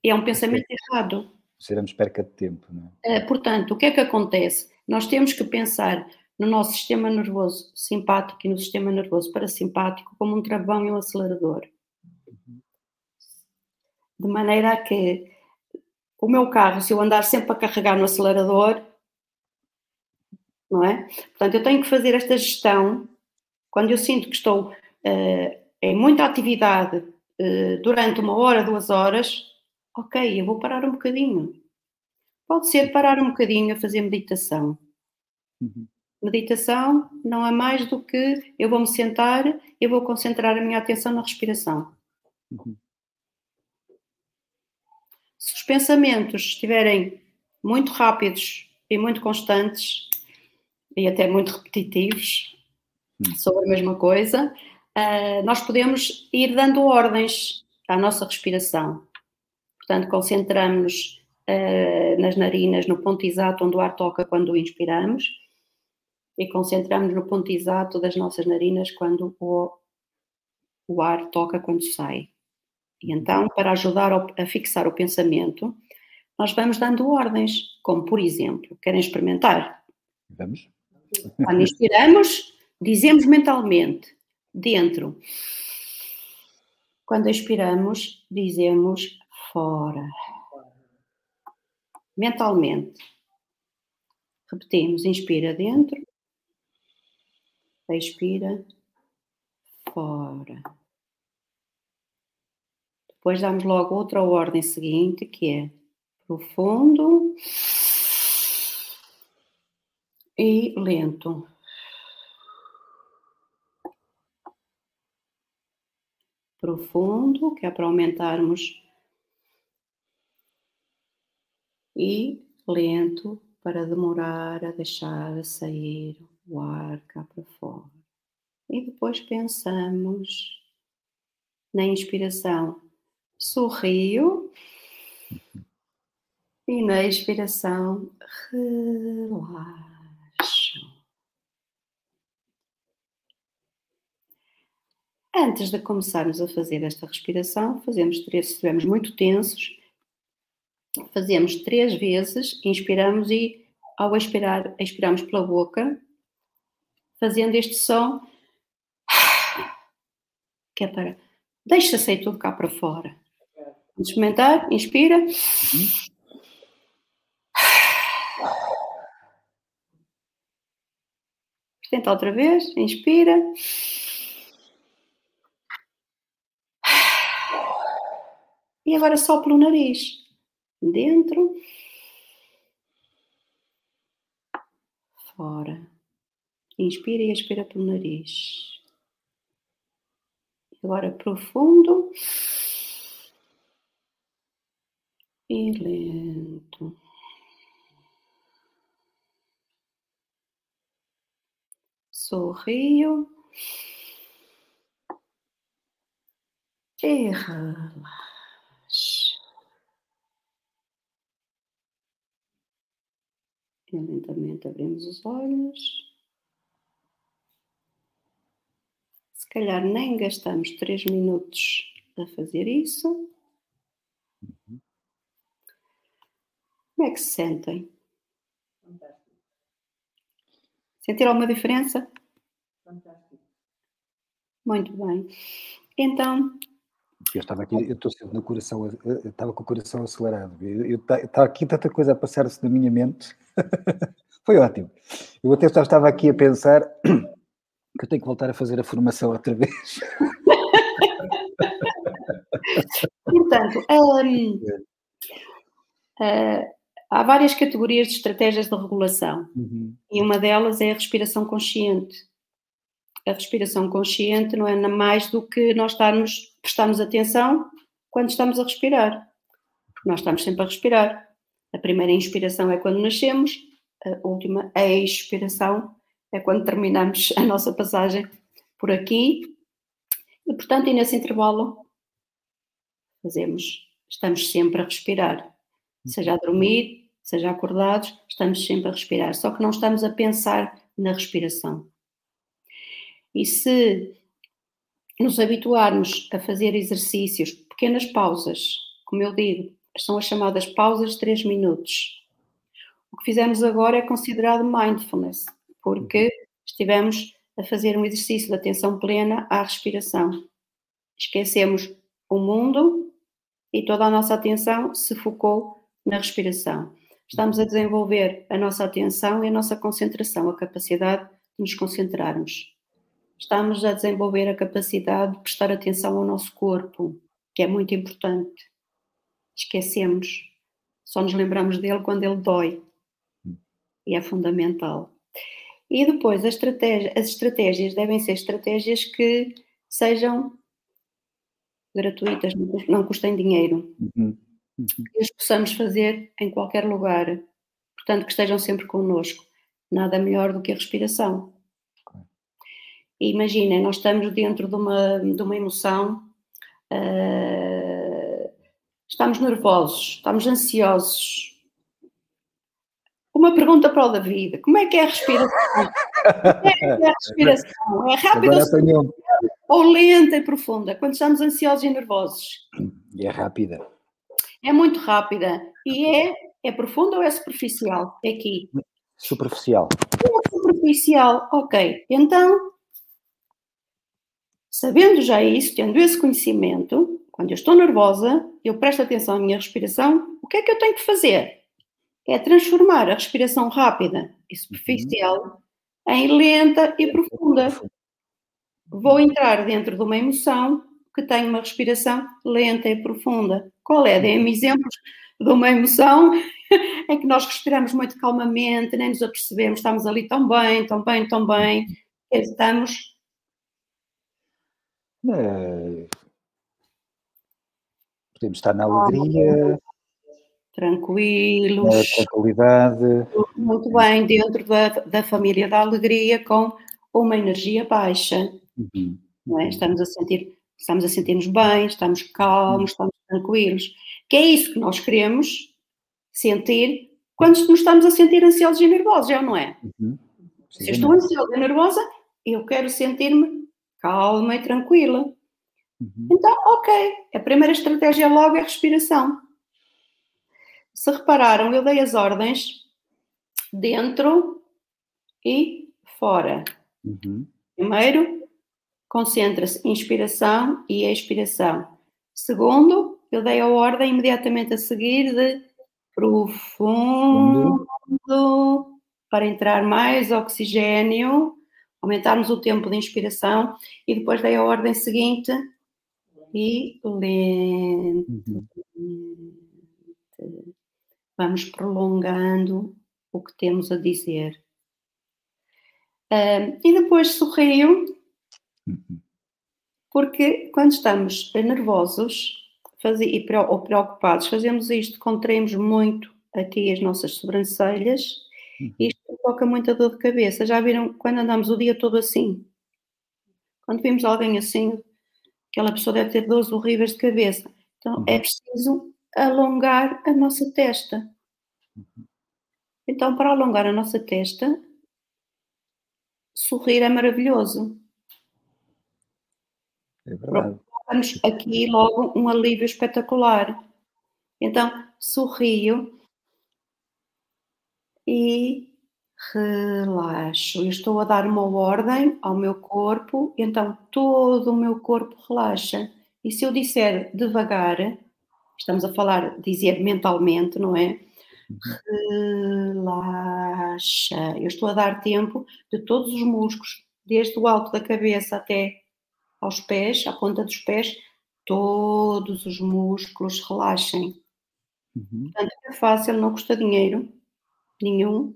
E é um pensamento errado. Seremos perca de tempo, não é? Portanto, o que é que acontece? Nós temos que pensar no nosso sistema nervoso simpático e no sistema nervoso parasimpático como um travão e um acelerador de maneira a que o meu carro, se eu andar sempre a carregar no acelerador, não é? Portanto, eu tenho que fazer esta gestão quando eu sinto que estou uh, em muita atividade uh, durante uma hora, duas horas, ok, eu vou parar um bocadinho. Pode ser parar um bocadinho a fazer meditação. Uhum. Meditação não é mais do que eu vou me sentar, eu vou concentrar a minha atenção na respiração. Uhum. Se os pensamentos estiverem muito rápidos e muito constantes, e até muito repetitivos, hum. sobre a mesma coisa, uh, nós podemos ir dando ordens à nossa respiração. Portanto, concentramos uh, nas narinas no ponto exato onde o ar toca quando inspiramos e concentramos no ponto exato das nossas narinas quando o, o ar toca quando sai. E então, para ajudar a fixar o pensamento, nós vamos dando ordens, como por exemplo, querem experimentar? Vamos. Quando inspiramos, dizemos mentalmente, dentro. Quando expiramos, dizemos fora. Mentalmente. Repetimos, inspira dentro, expira fora. Depois damos logo outra ordem seguinte, que é profundo e lento. profundo, que é para aumentarmos, e lento para demorar a deixar sair o ar cá para fora. E depois pensamos na inspiração, sorrio e na expiração, relaxo. Antes de começarmos a fazer esta respiração, fazemos três, se estivermos muito tensos, fazemos três vezes, inspiramos e ao expirar, expiramos pela boca, fazendo este som que é para deixa sair tudo cá para fora. Vamos experimentar, inspira. Tenta outra vez, inspira. E agora só pelo nariz. Dentro. Fora. Inspira e expira pelo nariz. Agora profundo. E lento. Sorrio. E relaxa. E lentamente abrimos os olhos. Se calhar nem gastamos três minutos a fazer isso. Como é que se sentem? Fantástico. Sentiram alguma diferença? Fantástico. Muito bem. Então, eu estava aqui, eu estou sempre no coração, eu estava com o coração acelerado. Estava aqui tanta coisa a passar-se na minha mente. [LAUGHS] Foi ótimo. Eu até estava aqui a pensar [COUGHS] que eu tenho que voltar a fazer a formação outra vez. [LAUGHS] Portanto, [LAUGHS] um, uh, há várias categorias de estratégias de regulação uhum. e uma delas é a respiração consciente a respiração consciente não é mais do que nós estarmos, prestarmos atenção quando estamos a respirar. Nós estamos sempre a respirar. A primeira inspiração é quando nascemos, a última a expiração é quando terminamos [LAUGHS] a nossa passagem por aqui. E, portanto, e nesse intervalo, fazemos, estamos sempre a respirar. Seja a dormir, seja acordados, estamos sempre a respirar. Só que não estamos a pensar na respiração. E se nos habituarmos a fazer exercícios, pequenas pausas, como eu digo, são as chamadas pausas de 3 minutos. O que fizemos agora é considerado mindfulness, porque estivemos a fazer um exercício de atenção plena à respiração. Esquecemos o mundo e toda a nossa atenção se focou na respiração. Estamos a desenvolver a nossa atenção e a nossa concentração, a capacidade de nos concentrarmos estamos a desenvolver a capacidade de prestar atenção ao nosso corpo, que é muito importante. Esquecemos, só nos lembramos dele quando ele dói. E é fundamental. E depois, as estratégias, as estratégias devem ser estratégias que sejam gratuitas, não custem dinheiro. Uhum. Uhum. Que as possamos fazer em qualquer lugar. Portanto, que estejam sempre connosco. Nada melhor do que a respiração. Imaginem, nós estamos dentro de uma, de uma emoção, uh, estamos nervosos, estamos ansiosos. Uma pergunta para o David: como é que é a respiração? Como é que é a respiração? É rápida ou lenta e profunda? Quando estamos ansiosos e nervosos? É rápida. É muito rápida. E é, é profunda ou é superficial? É aqui. Superficial. É superficial, ok. Então, Sabendo já isso, tendo esse conhecimento, quando eu estou nervosa, eu presto atenção à minha respiração, o que é que eu tenho que fazer? É transformar a respiração rápida e superficial uhum. em lenta e profunda. Vou entrar dentro de uma emoção que tem uma respiração lenta e profunda. Qual é? Dê-me exemplos de uma emoção [LAUGHS] em que nós respiramos muito calmamente, nem nos apercebemos, estamos ali tão bem, tão bem, tão bem, estamos é, Podemos estar na alegria, tranquilos, na tranquilidade. muito bem, dentro da, da família da alegria, com uma energia baixa. Uhum. Não é? Estamos a sentir, estamos a sentir-nos bem, estamos calmos, estamos tranquilos. Que é isso que nós queremos sentir quando nos estamos a sentir ansiosos e nervosos, é ou não é? Uhum. Se eu estou ansiosa e nervosa, eu quero sentir-me calma e tranquila. Uhum. Então, ok, a primeira estratégia logo é a respiração. Se repararam, eu dei as ordens dentro e fora. Uhum. Primeiro, concentra-se inspiração e expiração. Segundo, eu dei a ordem imediatamente a seguir de profundo para entrar mais oxigênio, aumentarmos o tempo de inspiração e depois dei a ordem seguinte e lento. Uhum. Vamos prolongando o que temos a dizer. Um, e depois sorrio, Uhum. porque quando estamos nervosos fazer, ou preocupados, fazemos isto, contraímos muito aqui as nossas sobrancelhas Uhum. e isto provoca muita dor de cabeça. Já viram quando andamos o dia todo assim? Quando vimos alguém assim, aquela pessoa deve ter dores horríveis de cabeça. Então Uhum. é preciso alongar a nossa testa. Então, para alongar a nossa testa, sorrir é maravilhoso. É verdade. Temos aqui logo um alívio espetacular. Então, sorrio e relaxo. Eu estou a dar uma ordem ao meu corpo, então todo o meu corpo relaxa. E se eu disser devagar, estamos a falar, dizer mentalmente, não é? Relaxa. Eu estou a dar tempo de todos os músculos, desde o alto da cabeça até aos pés, à ponta dos pés, todos os músculos relaxem. Uhum. Portanto, é fácil, não custa dinheiro nenhum,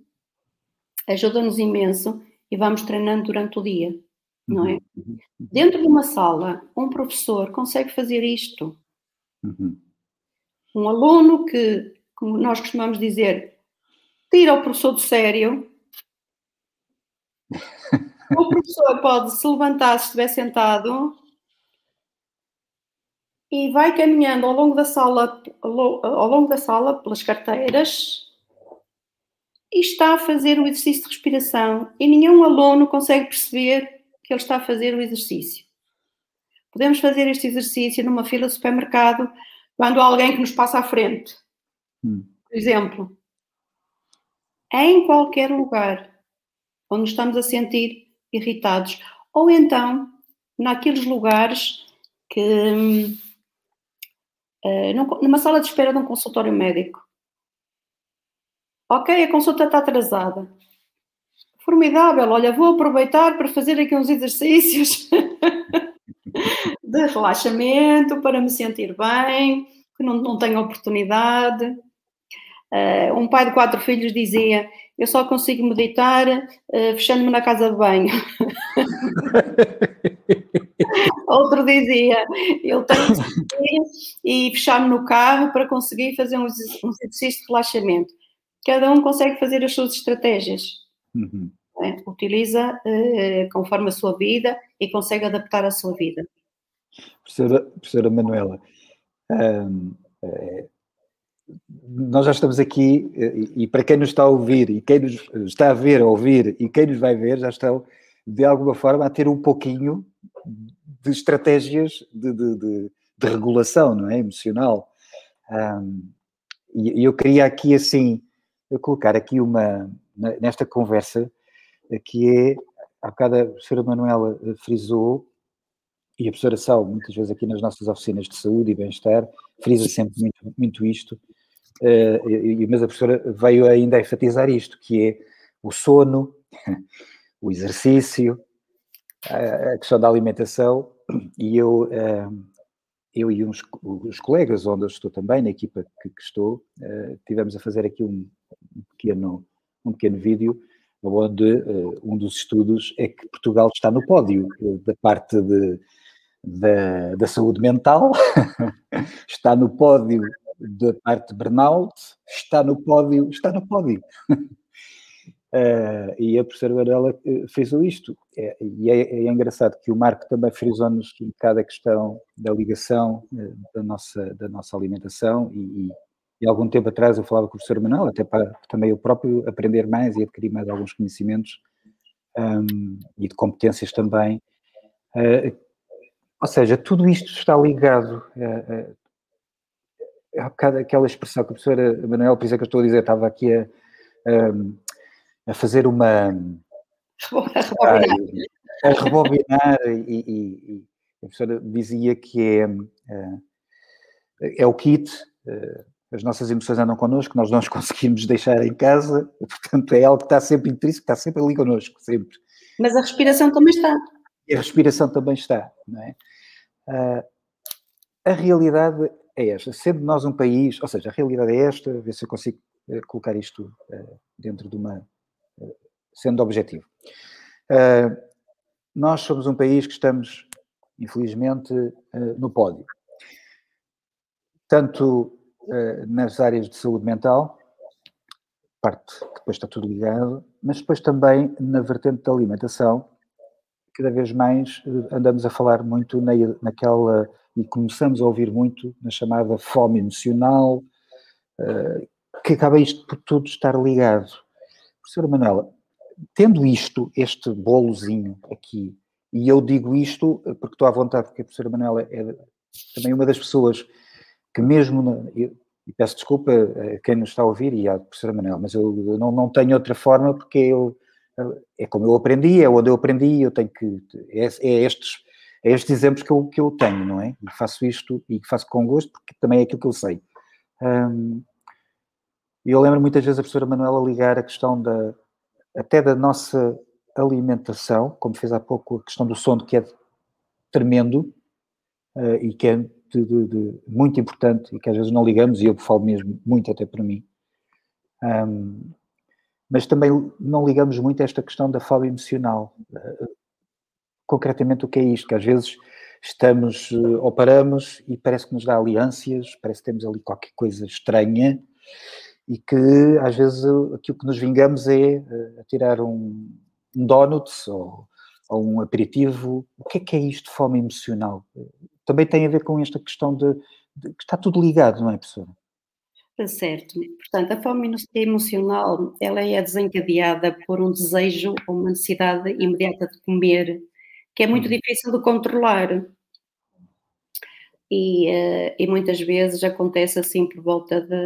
ajuda-nos imenso e vamos treinando durante o dia, não é? Uhum. Dentro de uma sala, um professor consegue fazer isto. Uhum. Um aluno que, como nós costumamos dizer, tira o professor do sério. O professor pode se levantar se estiver sentado e vai caminhando ao longo da sala, ao longo da sala pelas carteiras e está a fazer o exercício de respiração e nenhum aluno consegue perceber que ele está a fazer o exercício. Podemos fazer este exercício numa fila de supermercado quando há alguém que nos passa à frente. Hum. Por exemplo, em qualquer lugar onde estamos a sentir irritados, ou então naqueles lugares que uh, numa sala de espera de um consultório médico. Ok, a consulta está atrasada. Formidável, olha, vou aproveitar para fazer aqui uns exercícios [LAUGHS] de relaxamento para me sentir bem, que não, não tenho oportunidade. Uh, um pai de quatro filhos dizia: Eu só consigo meditar uh, fechando-me na casa de banho. [LAUGHS] Outro dizia: Eu tenho e fechar-me no carro para conseguir fazer um, um exercício de relaxamento. Cada um consegue fazer as suas estratégias. Uhum. É? Utiliza uh, conforme a sua vida e consegue adaptar a sua vida. Professora, professora Manuela, um, é, nós já estamos aqui e, e, para quem nos está a ouvir e quem nos está a ver, a ouvir e quem nos vai ver, já estão de alguma forma a ter um pouquinho de estratégias de, de, de, de regulação, não é? Emocional. Um, e, eu queria aqui assim, colocar aqui uma, nesta conversa, que é, há bocado a professora Manuela frisou, e a professora Sal, muitas vezes aqui nas nossas oficinas de saúde e bem-estar, frisa sempre muito, muito isto, e, mas a professora veio ainda a enfatizar isto, que é o sono, [LAUGHS] o exercício, a, questão da alimentação, e eu, uh, eu e uns, os colegas onde eu estou também, na equipa que, estou, uh, tivemos a fazer aqui um, pequeno, um pequeno vídeo, onde um dos estudos é que Portugal está no pódio da parte de da, da saúde mental, [LAUGHS] está no pódio da parte de burnout, está no pódio, está no pódio. Uh, [LAUGHS] e a professora Varela eh, frisou isto. É, e é, é, engraçado que o Marco também frisou-nos um bocado a questão da ligação uh, da, nossa, da nossa alimentação. E, e, algum tempo atrás eu falava com o professor Manuel, até para também eu próprio aprender mais e adquirir mais alguns conhecimentos um, e de competências também. Uh, ou seja, tudo isto está ligado. Há bocado aquela expressão que a professora Manuel, por isso é que eu estou a dizer, estava aqui a. A fazer uma. a rebobinar e, e, e, a professora dizia que é, é, é o kit, eh, as nossas emoções andam connosco, nós não as conseguimos deixar em casa, portanto é algo que está sempre intrínseco, está sempre ali connosco, sempre. Mas a respiração também está. E a respiração também está, não é? Uh, a realidade é esta, sendo nós um país, ou seja, a realidade é esta, ver se eu consigo uh, colocar isto uh, dentro de uma, sendo objetivo. Nós somos um país que estamos, infelizmente, no pódio. Tanto nas áreas de saúde mental, parte que depois está tudo ligado, mas depois também na vertente da alimentação, cada vez mais andamos a falar muito na, naquela, e começamos a ouvir muito na chamada fome emocional, que acaba isto por tudo estar ligado. Professora Manuela, tendo isto, este bolozinho aqui, e eu digo isto porque estou à vontade, porque a professora Manuela é também uma das pessoas que mesmo, na, eu, e peço desculpa a quem nos está a ouvir e à professora Manuela, mas eu, eu não, não, tenho outra forma porque eu, é como eu aprendi, é onde eu aprendi, eu tenho que, é, é estes, é estes exemplos que eu, que eu tenho, não é? E faço isto e faço com gosto porque também é aquilo que eu sei. Um, e eu lembro muitas vezes a professora Manuela ligar a questão da, até da nossa alimentação, como fez há pouco a questão do sono, que é tremendo uh, e que é de, de, de, muito importante e que às vezes não ligamos, e eu falo mesmo muito até para mim. Um, mas também não ligamos muito a esta questão da fome emocional. Uh, concretamente, o que é isto? Que às vezes estamos uh, ou paramos e parece que nos dá alianças, parece que temos ali qualquer coisa estranha e que às vezes aquilo que nos vingamos é uh, tirar um, um donuts ou, ou, um aperitivo. O que é que é isto de fome emocional? Também tem a ver com esta questão de, de que está tudo ligado, não é, professora? Está certo. Portanto, a fome emocional, ela é desencadeada por um desejo ou uma necessidade imediata de comer, que é muito uhum. difícil de controlar. E, uh, e muitas vezes acontece assim por volta de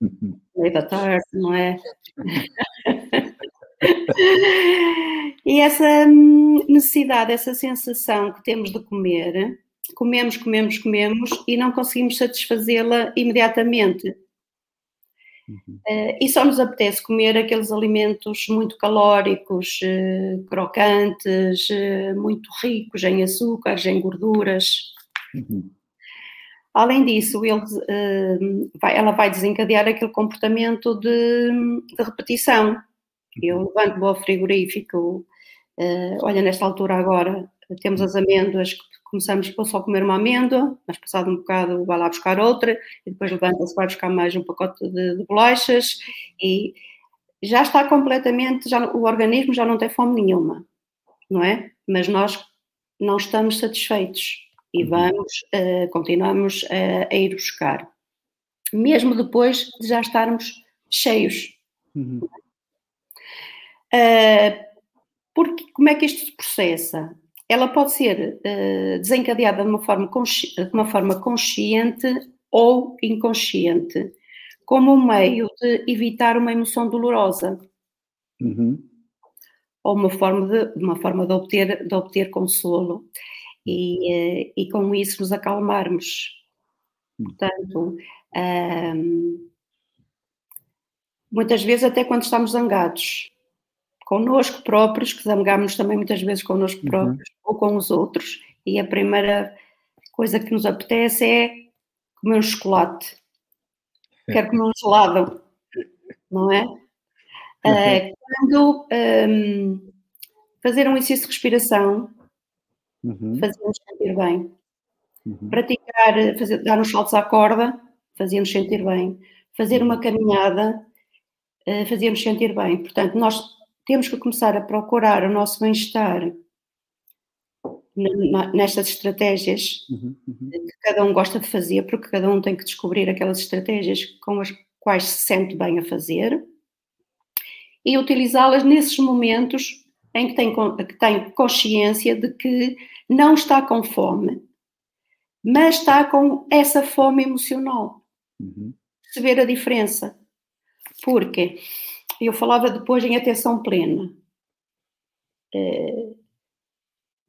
[LAUGHS] meio da tarde, não é? [LAUGHS] e essa necessidade, essa sensação que temos de comer, comemos, comemos, comemos e não conseguimos satisfazê-la imediatamente. Uhum. Uh, e só nos apetece comer aqueles alimentos muito calóricos, uh, crocantes, uh, muito ricos em açúcares, em gorduras. Uhum. Além disso, ele, vai, ela vai desencadear aquele comportamento de, de repetição. Eu uhum. levanto-me ao frigorífico, olha, nesta altura agora temos as amêndoas, começamos só a comer uma amêndoa, mas passado um bocado vai lá buscar outra, e depois levanta-se, vai buscar mais um pacote de, de bolachas, e já está completamente, já, o organismo já não tem fome nenhuma, não é? Mas nós não estamos satisfeitos e uhum. vamos, uh, continuamos uh, a ir buscar, mesmo depois de já estarmos cheios. Uhum. Uh, porque, como é que isto se processa? Ela pode ser uh, desencadeada de uma, forma de uma forma consciente ou inconsciente, como um meio de evitar uma emoção dolorosa. Uhum. Ou uma forma de, uma forma de, obter, de obter consolo e, eh, e com isso nos acalmarmos. Portanto, um, muitas vezes até quando estamos zangados, connosco próprios, que zangamos também muitas vezes connosco uhum. próprios ou com os outros, e a primeira coisa que nos apetece é comer um chocolate. Quero comer um gelado, não é? Uh, quando um, fazer um exercício de respiração, uhum. fazia-nos sentir bem. Uhum. Praticar, fazer, dar uns saltos à corda, fazia-nos sentir bem. Fazer uma caminhada, uh, fazia-nos sentir bem. Portanto, nós temos que começar a procurar o nosso bem-estar nestas estratégias uhum, uhum. que cada um gosta de fazer, porque cada um tem que descobrir aquelas estratégias com as quais se sente bem a fazer e utilizá-las nesses momentos em que tem, que tem consciência de que não está com fome, mas está com essa fome emocional. Uhum. Perceber a diferença. Porque eu falava depois em atenção plena. Eh,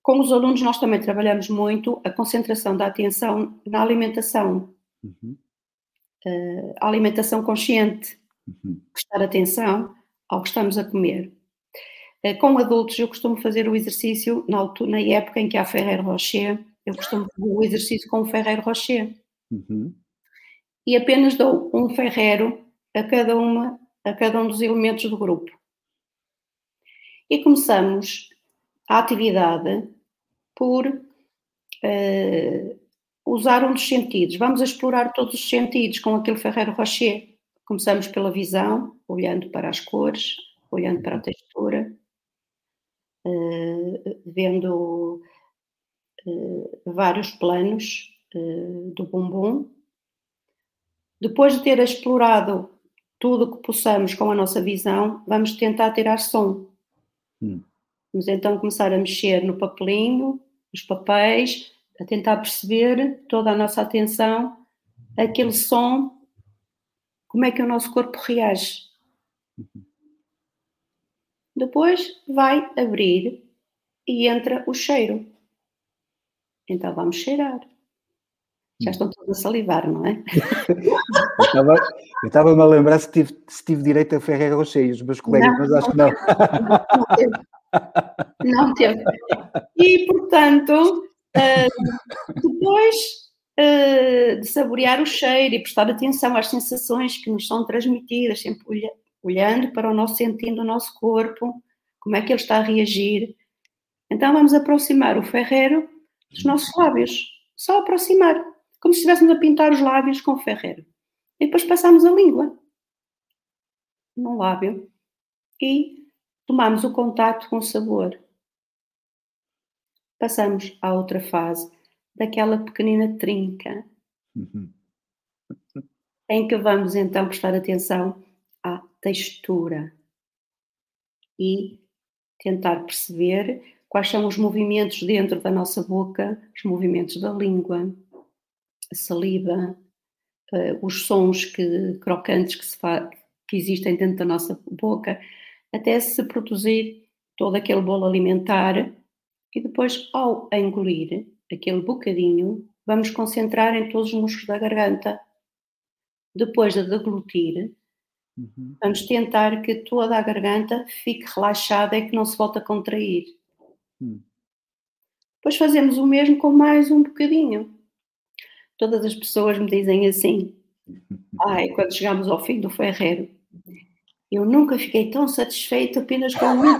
com os alunos, nós também trabalhamos muito a concentração da atenção na alimentação. Uhum. Uh, a alimentação consciente, uhum. prestar atenção ao que estamos a comer. Uh, com adultos, eu costumo fazer o exercício, na, altura, na época em que há Ferreiro Rocher, eu costumo fazer o exercício com o Ferreiro Rocher. Uhum. E apenas dou um ferreiro a cada, uma, a cada um dos elementos do grupo. E começamos a atividade por uh, usar um dos sentidos. Vamos explorar todos os sentidos com aquele Ferreiro Rocher. Começamos pela visão, olhando para as cores, olhando para a textura, uh, vendo uh, vários planos do bumbum. Depois de ter explorado tudo o que possamos com a nossa visão, vamos tentar tirar som. Hum. Vamos então começar a mexer no papelinho, nos papéis, a tentar perceber toda a nossa atenção, aquele som, como é que o nosso corpo reage. Depois vai abrir e entra o cheiro. Então vamos cheirar. Já estão todos a salivar, não é? [LAUGHS] eu estava-me a lembrar se tive, se tive direito a Ferreira Rocher, os meus colegas, não, mas acho que não. não não [LAUGHS] teve. E, portanto, uh, depois uh, de saborear o cheiro e prestar atenção às sensações que nos são transmitidas, sempre olha, olhando para o nosso sentindo o nosso corpo, como é que ele está a reagir. Então vamos aproximar o ferreiro dos nossos lábios. Só aproximar, como se estivéssemos a pintar os lábios com o ferreiro. E depois passamos a língua no lábio e tomamos o contato com o sabor. Passamos à outra fase, daquela pequenina trinca, uhum. em que vamos então prestar atenção à textura e tentar perceber quais são os movimentos dentro da nossa boca, os movimentos da língua, a saliva, uh, os sons que, crocantes que, que existem dentro da nossa boca, até se produzir todo aquele bolo alimentar e depois, ao engolir aquele bocadinho, vamos concentrar em todos os músculos da garganta. Depois de deglutir, uhum. vamos tentar que toda a garganta fique relaxada e que não se volte a contrair. Uhum. Depois fazemos o mesmo com mais um bocadinho. Todas as pessoas me dizem assim: [LAUGHS] ai, quando chegamos ao fim do ferreiro, eu nunca fiquei tão satisfeita apenas com um [LAUGHS]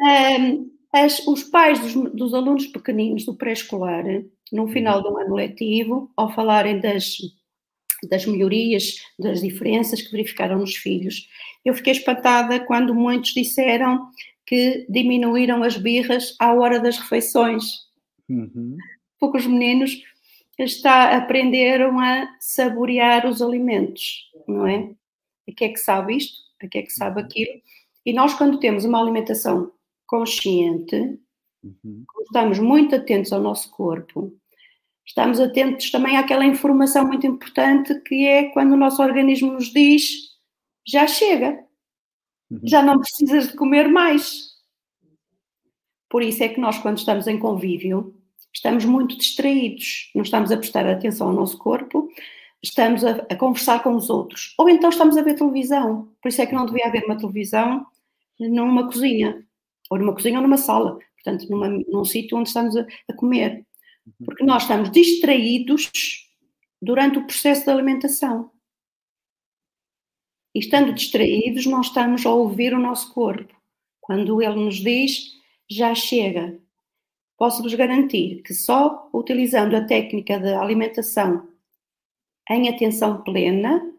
um, as, Os pais dos, dos alunos pequeninos do pré-escolar, no final do ano letivo, ao falarem das, das melhorias, das diferenças que verificaram nos filhos, eu fiquei espantada quando muitos disseram que diminuíram as birras à hora das refeições. Uhum. Poucos meninos está, aprenderam a saborear os alimentos, não é? A que é que sabe isto? A que é que sabe uhum. aquilo? E nós, quando temos uma alimentação consciente, uhum. estamos muito atentos ao nosso corpo, estamos atentos também àquela informação muito importante que é quando o nosso organismo nos diz já chega, uhum. já não precisas de comer mais. Por isso é que nós, quando estamos em convívio, estamos muito distraídos, não estamos a prestar atenção ao nosso corpo, estamos a, a, conversar com os outros. Ou então estamos a ver televisão. Por isso é que não devia haver uma televisão numa cozinha, ou numa cozinha ou numa sala, portanto, numa, num sítio onde estamos a, a comer. Porque nós estamos distraídos durante o processo de alimentação. E estando distraídos, não estamos a ouvir o nosso corpo. Quando ele nos diz, já chega. Posso-vos garantir que só utilizando a técnica de alimentação em atenção plena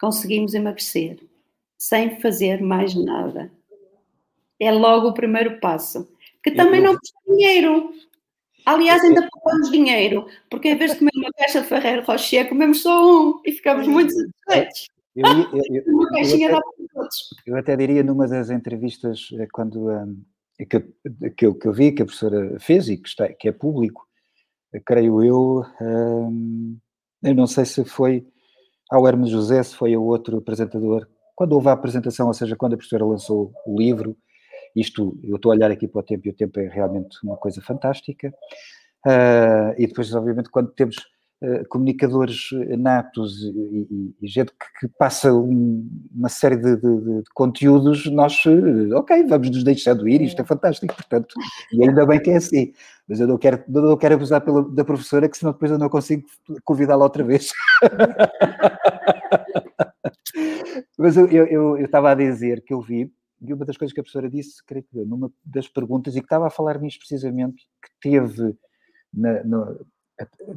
conseguimos emagrecer, sem fazer mais nada. É logo o primeiro passo. Que também não custa dinheiro. Aliás, ainda poupamos dinheiro, porque em vez de comer uma caixa de Ferreiro Rocher, comemos só um e ficamos muito satisfeitos. Eu, [LAUGHS] eu, eu, para todos. Eu até diria numa das entrevistas, eh, quando um, que, que, eu, que eu vi, que a professora fez e que, está, que é público, creio eu, um, eu não sei se foi ao Hermes José, se foi ao outro apresentador, quando houve a apresentação, ou seja, quando a professora lançou o livro, isto, eu estou a olhar aqui para o tempo e o tempo é realmente uma coisa fantástica. Uh, e depois, obviamente, quando temos comunicadores natos e, e, e gente que, que passa um, uma série de, de, de, conteúdos, nós, uh, ok, vamos nos deixando ir, isto é fantástico, portanto, e ainda bem que é assim. Mas eu não quero, não quero abusar pela, da professora, que senão depois eu não consigo convidá-la outra vez. [LAUGHS] Mas eu, eu, eu, eu estava a dizer que eu vi e uma das coisas que a professora disse, creio que numa das perguntas, e que estava a falar nisso precisamente, que teve na, no,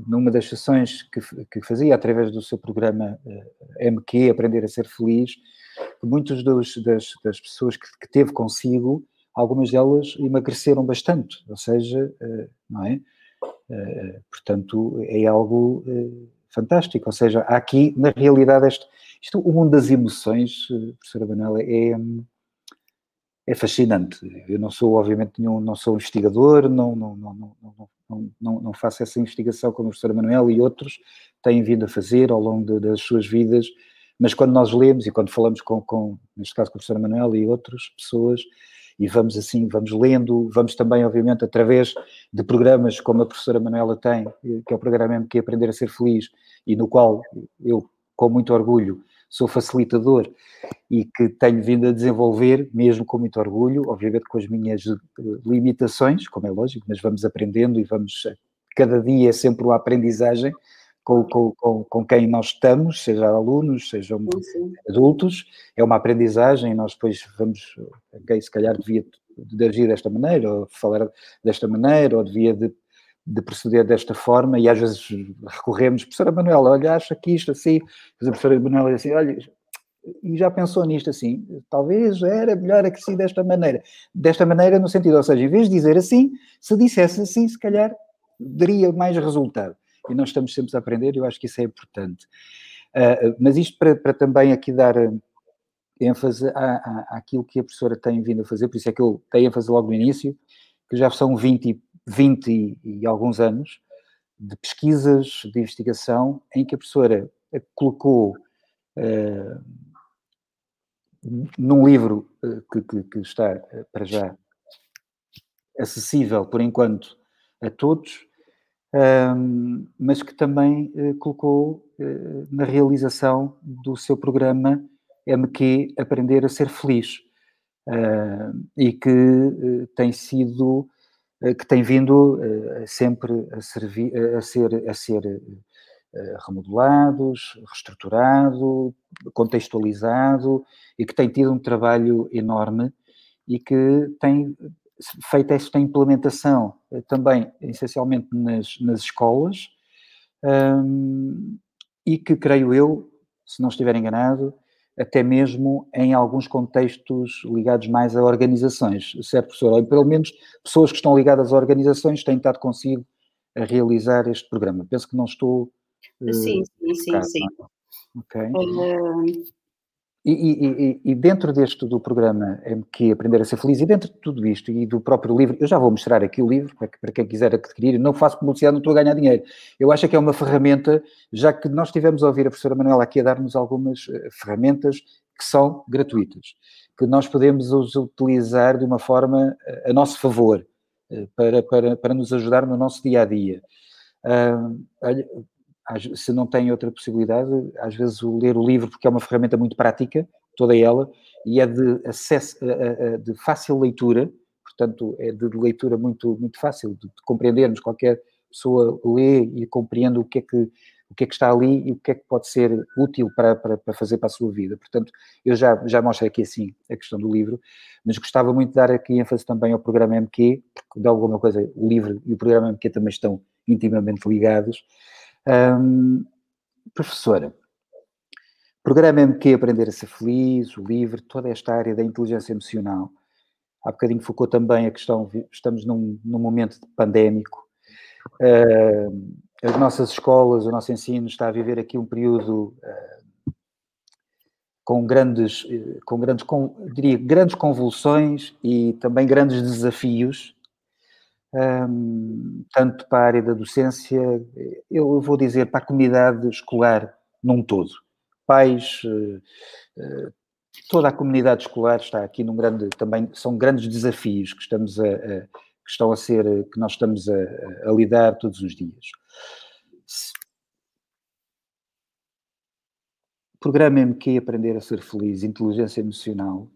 numa das sessões que, que, fazia através do seu programa eh, MQ, Aprender a Ser Feliz, que muitas das, das, pessoas que, que, teve consigo, algumas delas emagreceram bastante, ou seja, uh, não é? Uh, portanto, é algo fantástico, ou seja, há aqui, na realidade, este, isto, o mundo das emoções, professora Manuela, é, é fascinante. Eu não sou, obviamente, nenhum, não sou investigador, não, não, não, não, não, não faço essa investigação como o professor Manuel e outros têm vindo a fazer ao longo de, das suas vidas, mas quando nós lemos e quando falamos com, com, neste caso com o professor Manuel e outras pessoas, e vamos assim, vamos lendo, vamos também, obviamente, através de programas como a professora Manuela tem, que é o programa que Aprender a Ser Feliz, e no qual eu, com muito orgulho, sou facilitador e que tenho vindo a desenvolver, mesmo com muito orgulho, obviamente com as minhas eh, limitações, como é lógico, mas vamos aprendendo e vamos, eh, cada dia é sempre uma aprendizagem com, com, com, com quem nós estamos, seja alunos, sejam Sim. adultos, é uma aprendizagem e nós depois vamos, ok, se calhar devia de agir desta maneira, ou falar desta maneira, ou devia de de proceder desta forma e às vezes recorremos, professora Manuela, olha, acha que isto assim, a professora Manuela diz assim, olha, e já pensou nisto assim, talvez era melhor assim desta maneira, desta maneira no sentido, ou seja, em vez de dizer assim, se dissesse assim, se calhar daria mais resultado. E nós estamos sempre a aprender, eu acho que isso é importante. Uh, mas isto para, para, também aqui dar ênfase à, à, àquilo que a professora tem vindo a fazer, por isso é que eu dei ênfase logo no início, que já são 20 20 e, e alguns anos de pesquisas, de investigação, em que a professora colocou uh, num livro uh, que, que, que, está uh, para já acessível, por enquanto, a todos, um, mas que também colocou na realização do seu programa MQ Aprender a Ser Feliz, e que tem sido eh, que tem vindo eh, sempre a, servir, a ser, a ser eh, remodelados, reestruturado, contextualizado e que tem tido um trabalho enorme e que tem feito esta implementação também essencialmente nas, nas escolas um, e que creio eu, se não estiver enganado, até mesmo em alguns contextos ligados mais a organizações, certo, professor? Ou pelo menos pessoas que estão ligadas a organizações têm estado consigo a realizar este programa. Penso que não estou. Uh, sim, sim, sim, sim. Ok. Uh, e, e, e, dentro deste do programa MQ Aprender a Ser Feliz, e dentro de tudo isto e do próprio livro, eu já vou mostrar aqui o livro para, quem quiser adquirir, não faço publicidade, não estou a ganhar dinheiro. Eu acho que é uma ferramenta, já que nós tivemos a ouvir a professora Manuela aqui a dar-nos algumas uh, ferramentas que são gratuitas, que nós podemos utilizar de uma forma uh, a nosso favor, uh, para, para, para nos ajudar no nosso dia a dia. Olha, se não tem outra possibilidade, às vezes o ler o livro, porque é uma ferramenta muito prática, toda ela, e é de acesso, de fácil leitura, portanto, é de leitura muito, muito fácil, de, compreendermos, qualquer pessoa lê e compreende o que é que, o que é que está ali e o que é que pode ser útil para, para, para fazer para a sua vida. Portanto, eu já, já mostrei aqui assim a questão do livro, mas gostava muito de dar aqui ênfase também ao programa MQ, porque de alguma coisa o livro e o programa MQ também estão intimamente ligados. Um, professora, programa MQ Aprender a Ser Feliz, o livro, toda esta área da inteligência emocional. Há bocadinho focou também a questão, estamos num, num momento pandémico, uh, as nossas escolas, o nosso ensino está a viver aqui um período uh, com grandes, com grandes, com, diria, grandes convulsões e também grandes desafios, um, tanto para a área da docência, eu vou dizer para a comunidade escolar num todo. Pais, uh, uh, toda a comunidade escolar está aqui num grande, também são grandes desafios que estamos a, a que estão a ser, que nós estamos a, a lidar todos os dias. Programa MQ Aprender a Ser Feliz, Inteligência Emocional,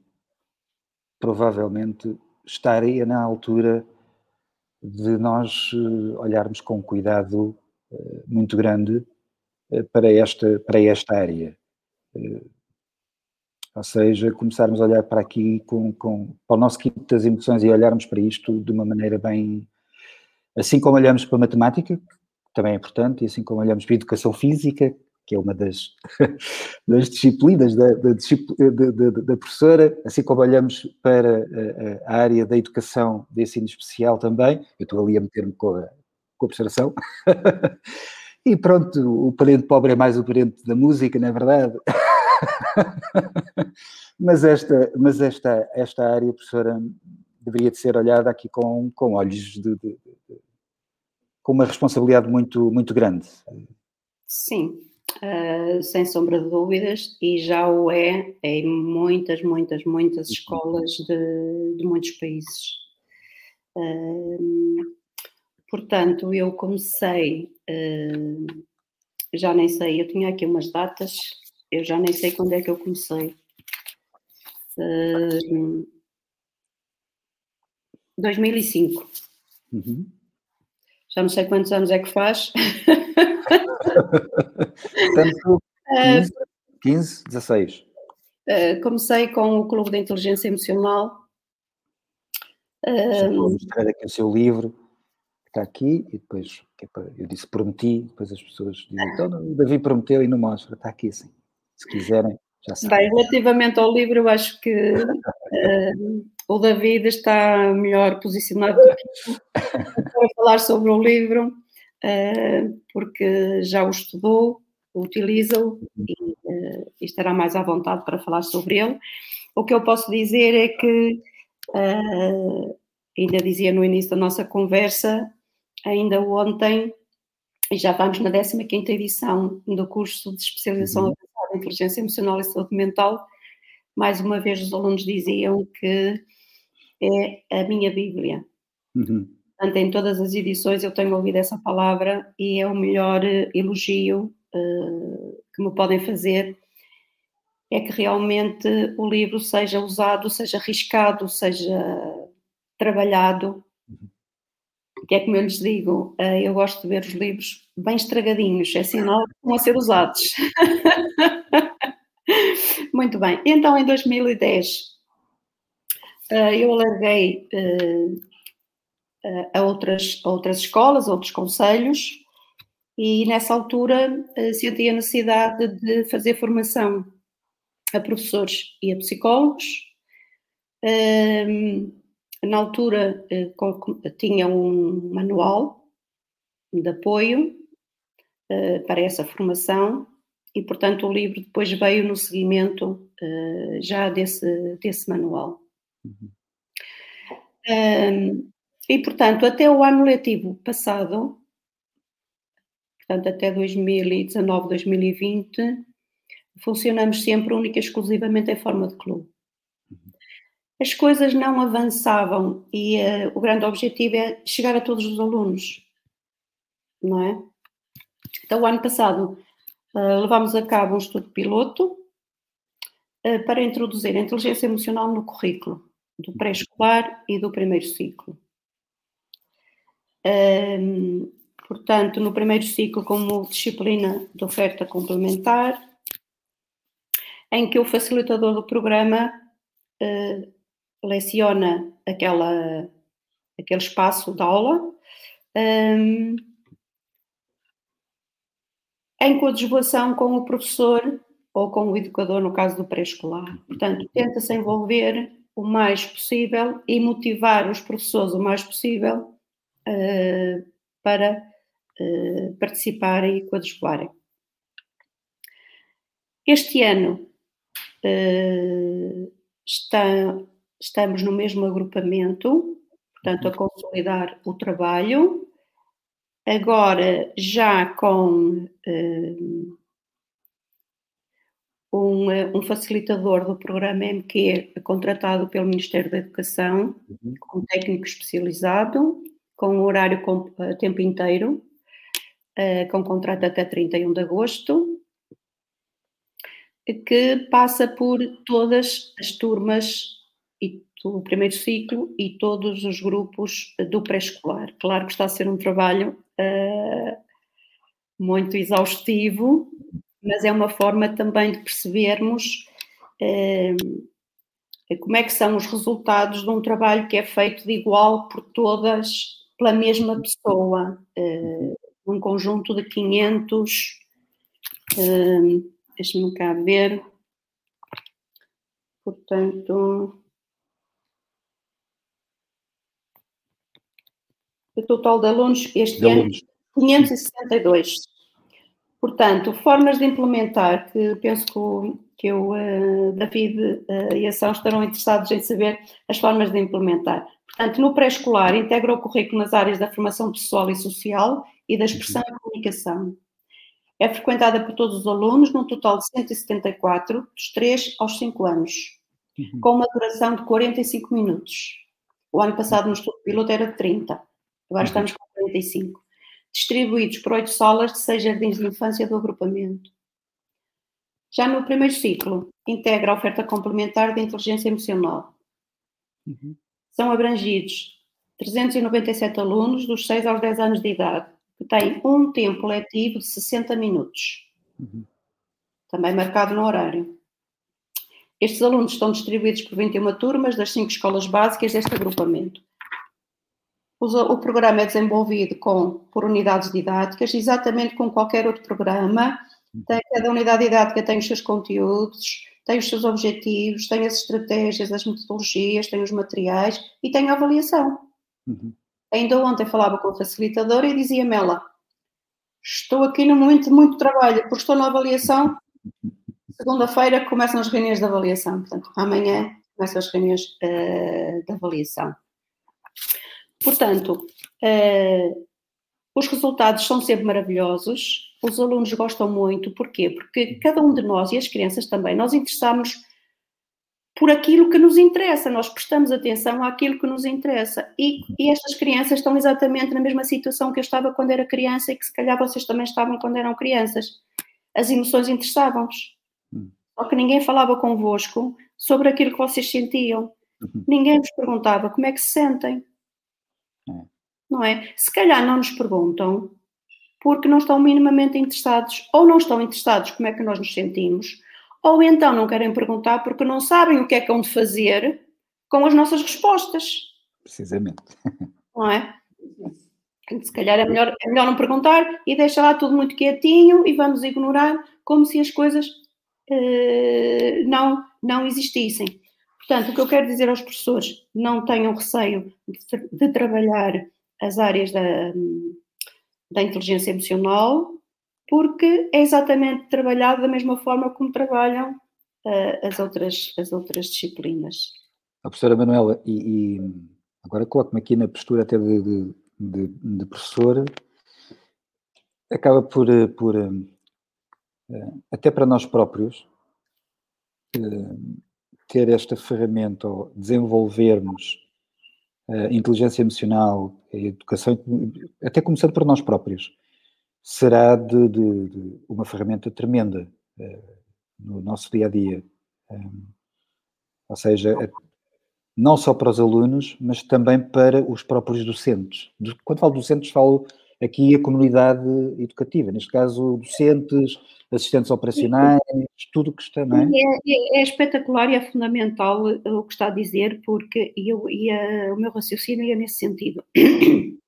provavelmente estaria na altura de nós eh, olharmos com cuidado eh, muito grande eh, para esta, para esta área. Ou seja, começarmos a olhar para aqui com, com para o nosso kit das emoções e olharmos para isto de uma maneira bem. Assim como olhamos para a matemática, que também é importante, e assim como olhamos para a educação física, que é uma das, [LAUGHS] das disciplinas da, da, da, da, professora, assim como olhamos para a, a, área da educação de ensino especial também, eu estou ali a meter-me com a, com a observação, [LAUGHS] e pronto, o parente pobre é mais o parente da música, não é verdade? [LAUGHS] mas esta, mas esta, esta área, professora, deveria de ser olhada aqui com, com olhos de, de, de, com uma responsabilidade muito, muito grande. Sim, uh, sem sombra de dúvidas, e já o é em muitas, muitas, muitas escolas de, de muitos países. Uh, portanto, eu comecei, uh, já nem sei, eu tinha aqui umas datas, eu já nem sei quando é que eu comecei. Uh, 2005. Uhum. Já não sei quantos anos é que faz. Tanto 15, 15 16. Uh, comecei com o Clube de Inteligência Emocional. Uh, vou mostrar aqui o seu livro, que está aqui, e depois é eu disse prometi, depois as pessoas dizem, então o Davi prometeu e não mostra, está aqui assim se quiserem, já sabem. Bem, relativamente ao livro, eu acho que uh, [LAUGHS] o David está melhor posicionado do que eu para falar sobre o livro, uh, porque já o estudou, utiliza-o e, uh, e, estará mais à vontade para falar sobre ele. O que eu posso dizer é que, ainda dizia no início da nossa conversa, ainda ontem, e já vamos na 15ª edição do curso de especialização uhum inteligência emocional e saúde mental, mais uma vez os alunos diziam que é a minha Bíblia. Uhum. Portanto, em todas as edições eu tenho ouvido essa palavra e é o melhor eh, elogio uh, que me podem fazer. É que realmente o livro seja usado, seja arriscado, seja trabalhado. Uhum. Que é como eu lhes digo, uh, eu gosto de ver os livros bem estragadinhos, é sinal que estão a ser usados. [LAUGHS] Muito bem. Então, em 2010, eh, eu alarguei eh, eh, a outras, a outras escolas, outros conselhos, e nessa altura senti a necessidade de fazer formação a professores e a psicólogos. Na altura tinha um manual de apoio para essa formação e, portanto, o livro depois veio no seguimento já desse, desse manual. Uhum. Um, e, portanto, até o ano letivo passado, portanto, até 2019, 2020, funcionamos sempre única e exclusivamente em forma de clube. Uhum. As coisas não avançavam e uh, o grande objetivo é chegar a todos os alunos, não é? Então, o ano passado uh, levámos a cabo um estudo piloto uh, para introduzir a inteligência emocional no currículo do pré-escolar e do primeiro ciclo. Um, portanto, no primeiro ciclo como disciplina de oferta complementar, em que o facilitador do programa uh, leciona aquela, aquele espaço de aula um, em coadjuvação com o professor ou com o educador, no caso do pré-escolar. Portanto, tenta-se envolver o mais possível e motivar os professores o mais possível uh, para uh, participarem e coadjuvarem. Este ano uh, está, estamos no mesmo agrupamento, portanto, a uhum. consolidar o trabalho, agora já com um, um, facilitador do programa MQ contratado pelo Ministério da Educação, uhum. com um técnico especializado, com um horário com, a tempo inteiro, uh, com contrato até 31 de agosto, que passa por todas as turmas e do primeiro ciclo e todos os grupos do pré-escolar. Claro que está a ser um trabalho uh, muito exaustivo, mas é uma forma também de percebermos eh, como é que são os resultados de um trabalho que é feito de igual por todas, pela mesma pessoa, eh, um conjunto de 500, eh, deixa-me cá ver, portanto, o total de alunos este de ano, alunos. 562. Portanto, formas de implementar, que penso que o, que o uh, David uh, e a Ação estarão interessados em saber as formas de implementar. Portanto, no pré-escolar, integra o currículo nas áreas da formação pessoal e social e da expressão e comunicação. É frequentada por todos os alunos, num total de 174, dos 3 aos 5 anos, uhum. com uma duração de 45 minutos. O ano passado, no estudo piloto, era de 30, agora uhum. estamos com 45 distribuídos por oito salas de seis jardins de infância do agrupamento. Já no primeiro ciclo, integra a oferta complementar de inteligência emocional. Uhum. São abrangidos 397 alunos dos 6 aos 10 anos de idade, que têm um tempo letivo de 60 minutos, uhum. também marcado no horário. Estes alunos estão distribuídos por 21 turmas das cinco escolas básicas deste agrupamento o programa é desenvolvido com, por unidades didáticas, exatamente como qualquer outro programa. Tem, cada unidade didática tem os seus conteúdos, tem os seus objetivos, tem as estratégias, as metodologias, tem os materiais e tem a avaliação. Uhum. Ainda ontem falava com a facilitadora e dizia-me ela: Estou aqui no momento de muito trabalho, porque estou na avaliação. Segunda-feira começam as reuniões de avaliação, portanto, amanhã começam as reuniões uh, de avaliação. Portanto, uh, os resultados são sempre maravilhosos, os alunos gostam muito, porquê? Porque cada um de nós e as crianças também, nós interessamos por aquilo que nos interessa, nós prestamos atenção àquilo que nos interessa. E, e, estas crianças estão exatamente na mesma situação que eu estava quando era criança e que se calhar vocês também estavam quando eram crianças. As emoções interessavam-vos. Hum. Só que ninguém falava convosco sobre aquilo que vocês sentiam. Uhum. Ninguém vos perguntava como é que se sentem. Não é? Se calhar não nos perguntam porque não estão minimamente interessados, ou não estão interessados como é que nós nos sentimos, ou então não querem perguntar porque não sabem o que é que hão de fazer com as nossas respostas. Precisamente. Não é? Se calhar é melhor, é melhor não perguntar e deixar lá tudo muito quietinho e vamos ignorar como se as coisas uh, não, não existissem. Portanto, o que eu quero dizer aos professores, não tenham receio de, de trabalhar as áreas da, da inteligência emocional, porque é exatamente trabalhado da mesma forma como trabalham uh, as, outras, as outras disciplinas. A professora Manuela, e, e agora coloco-me aqui na postura até de, de, de, de professora, acaba por, eh, por uh, até para nós próprios, uh, ter esta ferramenta ou desenvolvermos a inteligência emocional, a educação, até começando por nós próprios, será de, de, de uma ferramenta tremenda uh, no nosso dia a dia. Um, ou seja, não só para os alunos, mas também para os próprios docentes. Quando falo docentes, falo aqui a comunidade educativa, neste caso docentes, assistentes operacionais, tudo que está, não é? É, é, é espetacular e é fundamental eh, o que está a dizer, porque eu, e o meu raciocínio é nesse sentido. [COUGHS]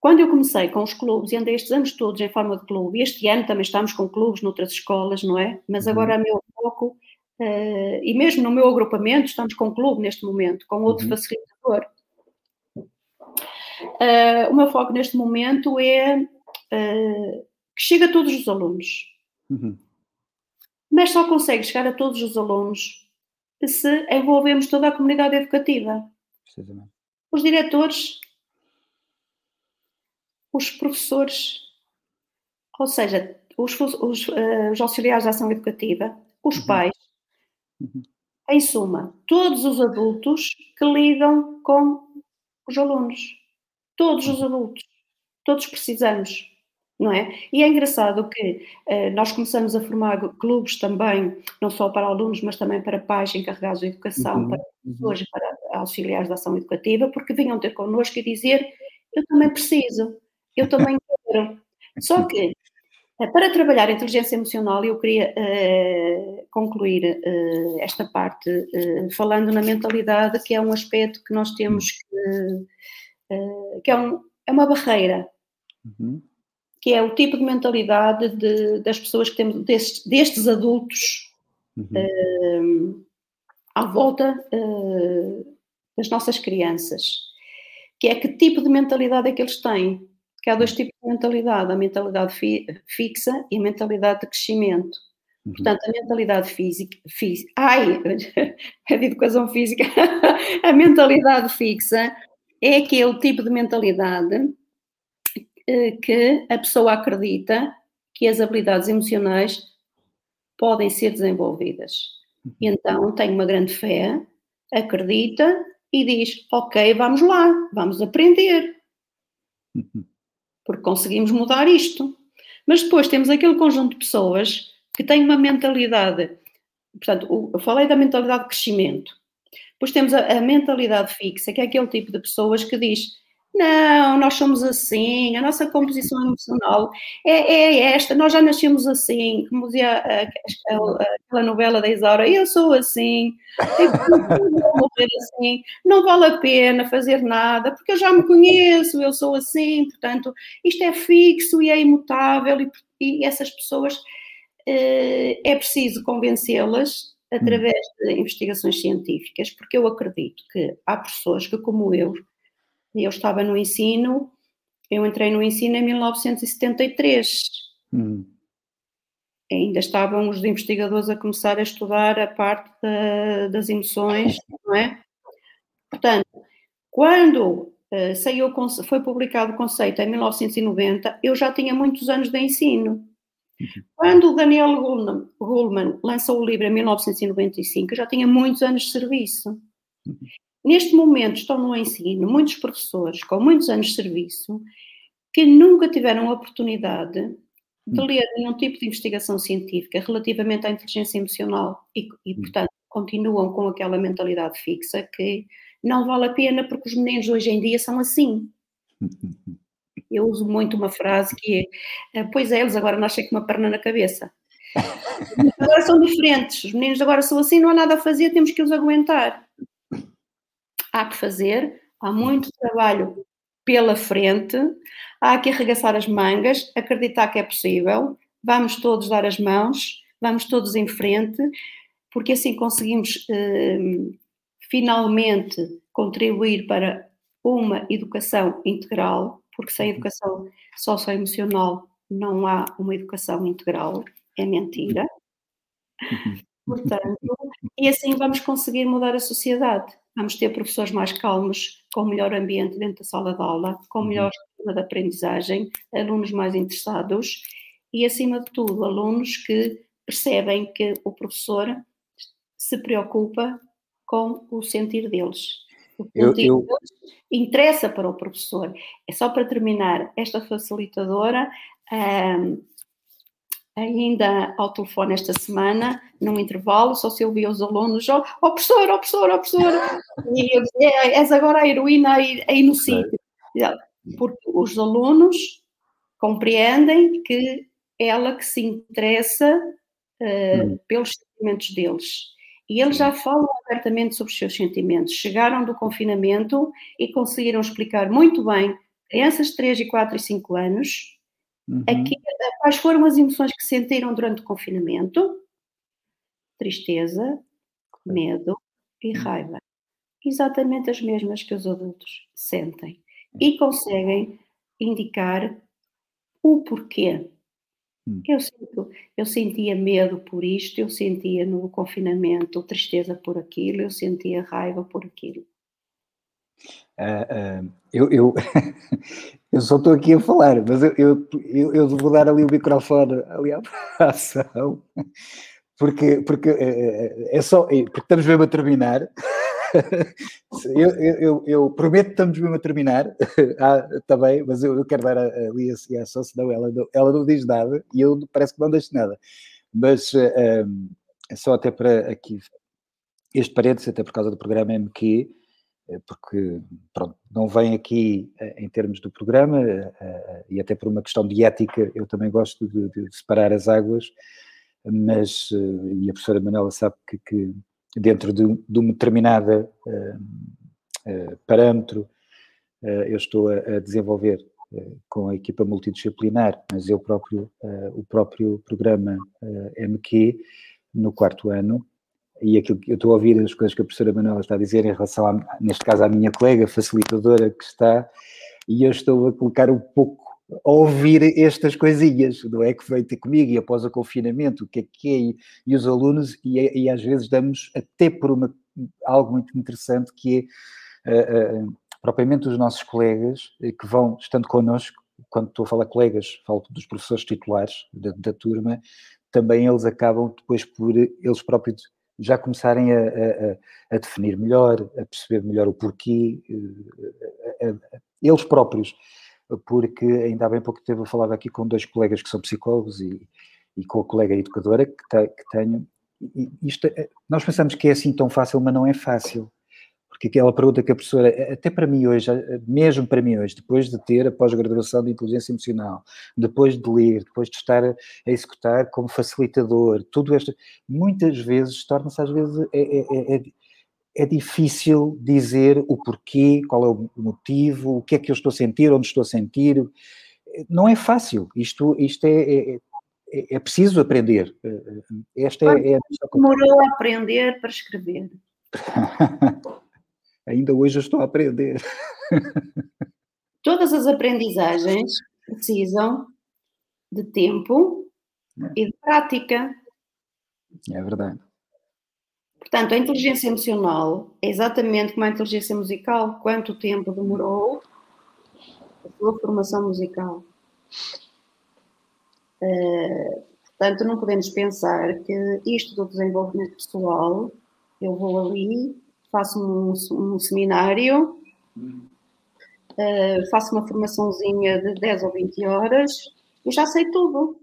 Quando eu comecei com os clubes, e andei estes anos todos em forma de clube, e este ano também estamos com clubes noutras escolas, não é? Mas agora uhum. meu foco, uh, e mesmo no meu agrupamento, estamos com clube neste momento, com outro uhum. facilitador. Uh, o meu foco neste momento é uh, que chegue a todos os alunos. Uhum. Mas só consegue chegar a todos os alunos se envolvemos toda a comunidade educativa. Os diretores, os professores, ou seja, os, os, uh, os auxiliares de ação educativa, os uhum. pais, uhum. em suma, todos os adultos que lidam com os alunos. Todos os uhum. adultos. Todos precisamos não é? E é engraçado que uh, nós começamos a formar clubes também, não só para alunos, mas também para pais encarregados de educação, uhum, para pessoas uhum. para auxiliares de ação educativa, porque vinham ter connosco e dizer: Eu também preciso, eu também quero. [LAUGHS] Só que, uh, para trabalhar a inteligência emocional, eu queria uh, concluir esta parte falando na mentalidade, que é um aspecto que nós temos que. Que é, um, é uma barreira. Uhum que é o tipo de mentalidade de, das pessoas que temos, destes, destes adultos uhum. uh, à volta uh, das nossas crianças. Que é que tipo de mentalidade é que eles têm? Que há dois uhum. tipos de mentalidade, a mentalidade fi, fixa e a mentalidade de crescimento. Uhum. Portanto, a mentalidade física, fí, ai, [LAUGHS] é de educação física, [LAUGHS] a mentalidade fixa é aquele tipo de mentalidade eh, que a pessoa acredita que as habilidades emocionais podem ser desenvolvidas. E uhum. então tem uma grande fé, acredita e diz: Ok, vamos lá, vamos aprender. Uhum. Porque conseguimos mudar isto. Mas depois temos aquele conjunto de pessoas que têm uma mentalidade. Portanto, eu falei da mentalidade de crescimento. Depois temos a, a mentalidade fixa, que é aquele tipo de pessoas que diz: não, nós somos assim, a nossa composição emocional é, é esta, nós já nascemos assim, como dizia aquela novela da Isaura, eu sou assim, eu vou morrer assim, não vale a pena fazer nada, porque eu já me conheço, eu sou assim, portanto, isto é fixo e é imutável, e, e essas pessoas eh, é preciso convencê-las através de investigações científicas, porque eu acredito que há pessoas que, como eu, eu estava no ensino, eu entrei no ensino em 1973. Hum. Ainda estavam os investigadores a começar a estudar a parte da, das emoções, não é? Portanto, quando uh, saiu, foi publicado o conceito em 1990, eu já tinha muitos anos de ensino. Quando o Daniel Goleman lançou o livro em 1995, eu já tinha muitos anos de serviço. Neste momento estão no ensino muitos professores com muitos anos de serviço que nunca tiveram a oportunidade de hum. ler nenhum tipo de investigação científica relativamente à inteligência emocional e, e, hum. portanto, continuam com aquela mentalidade fixa que não vale a pena porque os meninos hoje em dia são assim. Eu uso muito uma frase que é: eh, Pois é, eles agora nascem com uma perna na cabeça. agora são diferentes, os meninos agora são assim, não há nada a fazer, temos que os aguentar há que fazer, há muito trabalho pela frente, há que arregaçar as mangas, acreditar que é possível, vamos todos dar as mãos, vamos todos em frente, porque assim conseguimos eh, finalmente contribuir para uma educação integral, porque sem educação socioemocional não há uma educação integral, é mentira. Uhum. Portanto, e assim vamos conseguir mudar a sociedade. Vamos ter professores mais calmos, com melhor ambiente dentro da sala de aula, com uhum. melhor sistema de aprendizagem, alunos mais interessados e, acima de tudo, alunos que percebem que o professor se preocupa com o sentir deles. O sentir eu, eu... interessa para o professor. É só para terminar, esta facilitadora um, ainda ao telefone esta semana, num intervalo, só se ouvia os alunos, ó oh, oh, professor, ó oh, professor, ó oh, professor, e eu dizia, é, és agora a heroína aí, aí no sítio. porque os alunos compreendem que ela que se interessa uh, pelos sentimentos deles. E eles já falam abertamente sobre os seus sentimentos. Chegaram do confinamento e conseguiram explicar muito bem, crianças de 3 e 4 e 5 anos, uhum. aqui, quais foram as emoções que sentiram durante o confinamento. Tristeza, medo e uhum. raiva. Exatamente as mesmas que os adultos sentem. E conseguem indicar o porquê. Hum. Eu, sinto, eu sentia medo por isto, eu sentia no confinamento tristeza por aquilo, eu sentia raiva por aquilo. Uh, uh, eu, eu, [LAUGHS] eu, só estou aqui a falar, mas eu, eu, eu, vou dar ali o microfone ali à ação, [LAUGHS] porque, porque é, é só, porque estamos mesmo a terminar. [LAUGHS] eu, eu, eu, prometo que estamos mesmo a terminar, [LAUGHS] ah, também, mas eu, eu quero dar ali a, a ação, senão ela, ela não diz nada e eu parece que não deixo nada. Mas um, é só até para aqui, este parênteses, até por causa do programa MQ, eh, porque pronto, não vem aqui eh, em termos do programa eh, e até por uma questão de ética, eu também gosto de, de separar as águas, mas, e a professora Manuela sabe que, que dentro de, de uma determinada uh, uh, parâmetro, uh, eu estou a, a desenvolver com a equipa multidisciplinar, mas eu próprio, o próprio programa MQ, no quarto ano, e aquilo que eu estou a ouvir as coisas que a professora Manuela está a dizer em relação, a, neste caso, à minha colega facilitadora que está, e eu estou a colocar um pouco ouvir estas coisinhas, não é? Que veio ter comigo e após o confinamento, o que é que é, e, os alunos, e, e, às vezes damos até por uma, algo muito interessante que é uh, uh, propriamente os nossos colegas eh, que vão, estando connosco, quando estou a falar colegas, falo dos professores titulares da, da turma, também eles acabam depois por eles próprios já começarem a, a, a, definir melhor, a perceber melhor o porquê, eles próprios porque ainda há bem pouco tempo eu falava aqui com dois colegas que são psicólogos e, e com a colega educadora que, te, que tenho. Isto, é, nós pensamos que é assim tão fácil, mas não é fácil. Porque aquela pergunta que a professora, até para mim hoje, mesmo para mim hoje, depois de ter a pós-graduação de inteligência emocional, depois de ler, depois de estar a, executar como facilitador, tudo isto, muitas vezes torna-se às vezes é, é, é, é difícil dizer o porquê, qual é o motivo, o que é que eu estou a sentir, onde estou a sentir. Não é fácil. Isto, isto é, é, é, é preciso aprender. Esta é, é a Demorou a aprender para escrever. [LAUGHS] Ainda hoje eu estou a aprender. Todas as aprendizagens precisam de tempo e de prática. É verdade. Portanto, a inteligência emocional é exatamente como a inteligência musical. Quanto tempo demorou a sua formação musical? Uh, portanto, não podemos pensar que isto do desenvolvimento pessoal, eu vou ali, faço um, um seminário, uh, faço uma formaçãozinha de 10 ou 20 horas, e já sei tudo.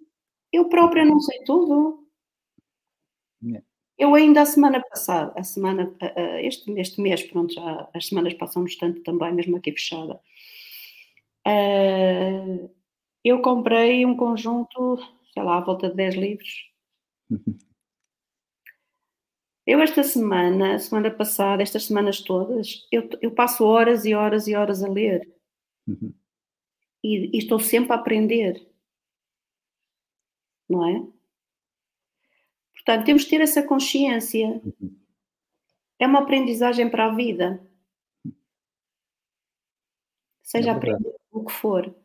Eu própria não sei tudo. Eu ainda a semana passada, a semana, este, este mês, pronto, já as semanas passam tanto também, mesmo aqui fechada. Uh, eu comprei um conjunto, sei lá, à volta de 10 livros. Eu esta semana, semana passada, estas semanas todas, eu, eu passo horas e horas e horas a ler. Uhum. E, e estou sempre a aprender. Não é? Portanto, temos que ter essa consciência. É uma aprendizagem para a vida. Seja é aprender o que for,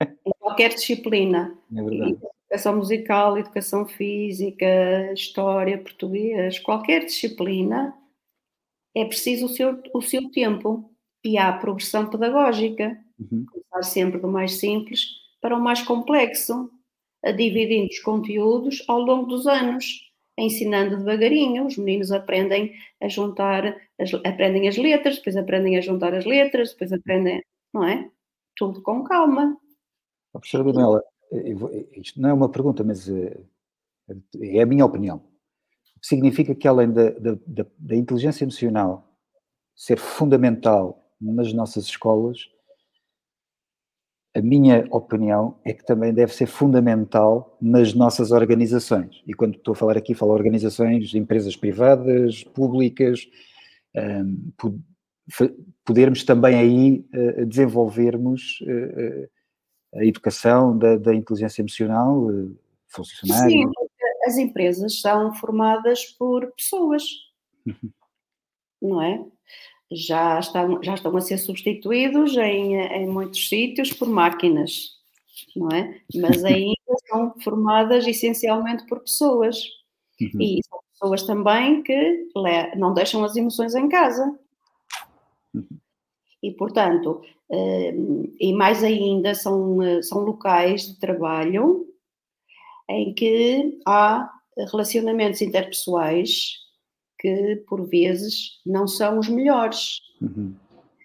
em qualquer disciplina. É educação musical, educação física, história, português, qualquer disciplina, é preciso o seu, o seu tempo. E há progressão pedagógica. Uhum. Começar sempre do mais simples para o mais complexo, a dividindo os conteúdos ao longo dos anos ensinando devagarinho, os meninos aprendem a juntar, as, aprendem as letras, depois aprendem a juntar as letras, depois aprendem, não é? Tudo com calma. Oh, professora Manuela, isto não é uma pergunta, mas eh, é a minha opinião. Significa que além da, da, da inteligência emocional ser fundamental nas nossas escolas, a minha opinião é que também deve ser fundamental nas nossas organizações. E quando estou a falar aqui, falo organizações, empresas privadas, públicas, um, podermos também aí uh, desenvolvermos uh, a educação da, da inteligência emocional, uh, funcionários. Sim, as empresas são formadas por pessoas, uhum. não é? Já estão, já estão a ser substituídos em, em muitos sítios por máquinas, não é? Mas [LAUGHS] ainda são formadas essencialmente por pessoas. Uhum. E são pessoas também que não deixam as emoções em casa. Uhum. E, portanto, hum, e mais ainda, são, são locais de trabalho em que há relacionamentos interpessoais que, por vezes, não são os melhores, uhum.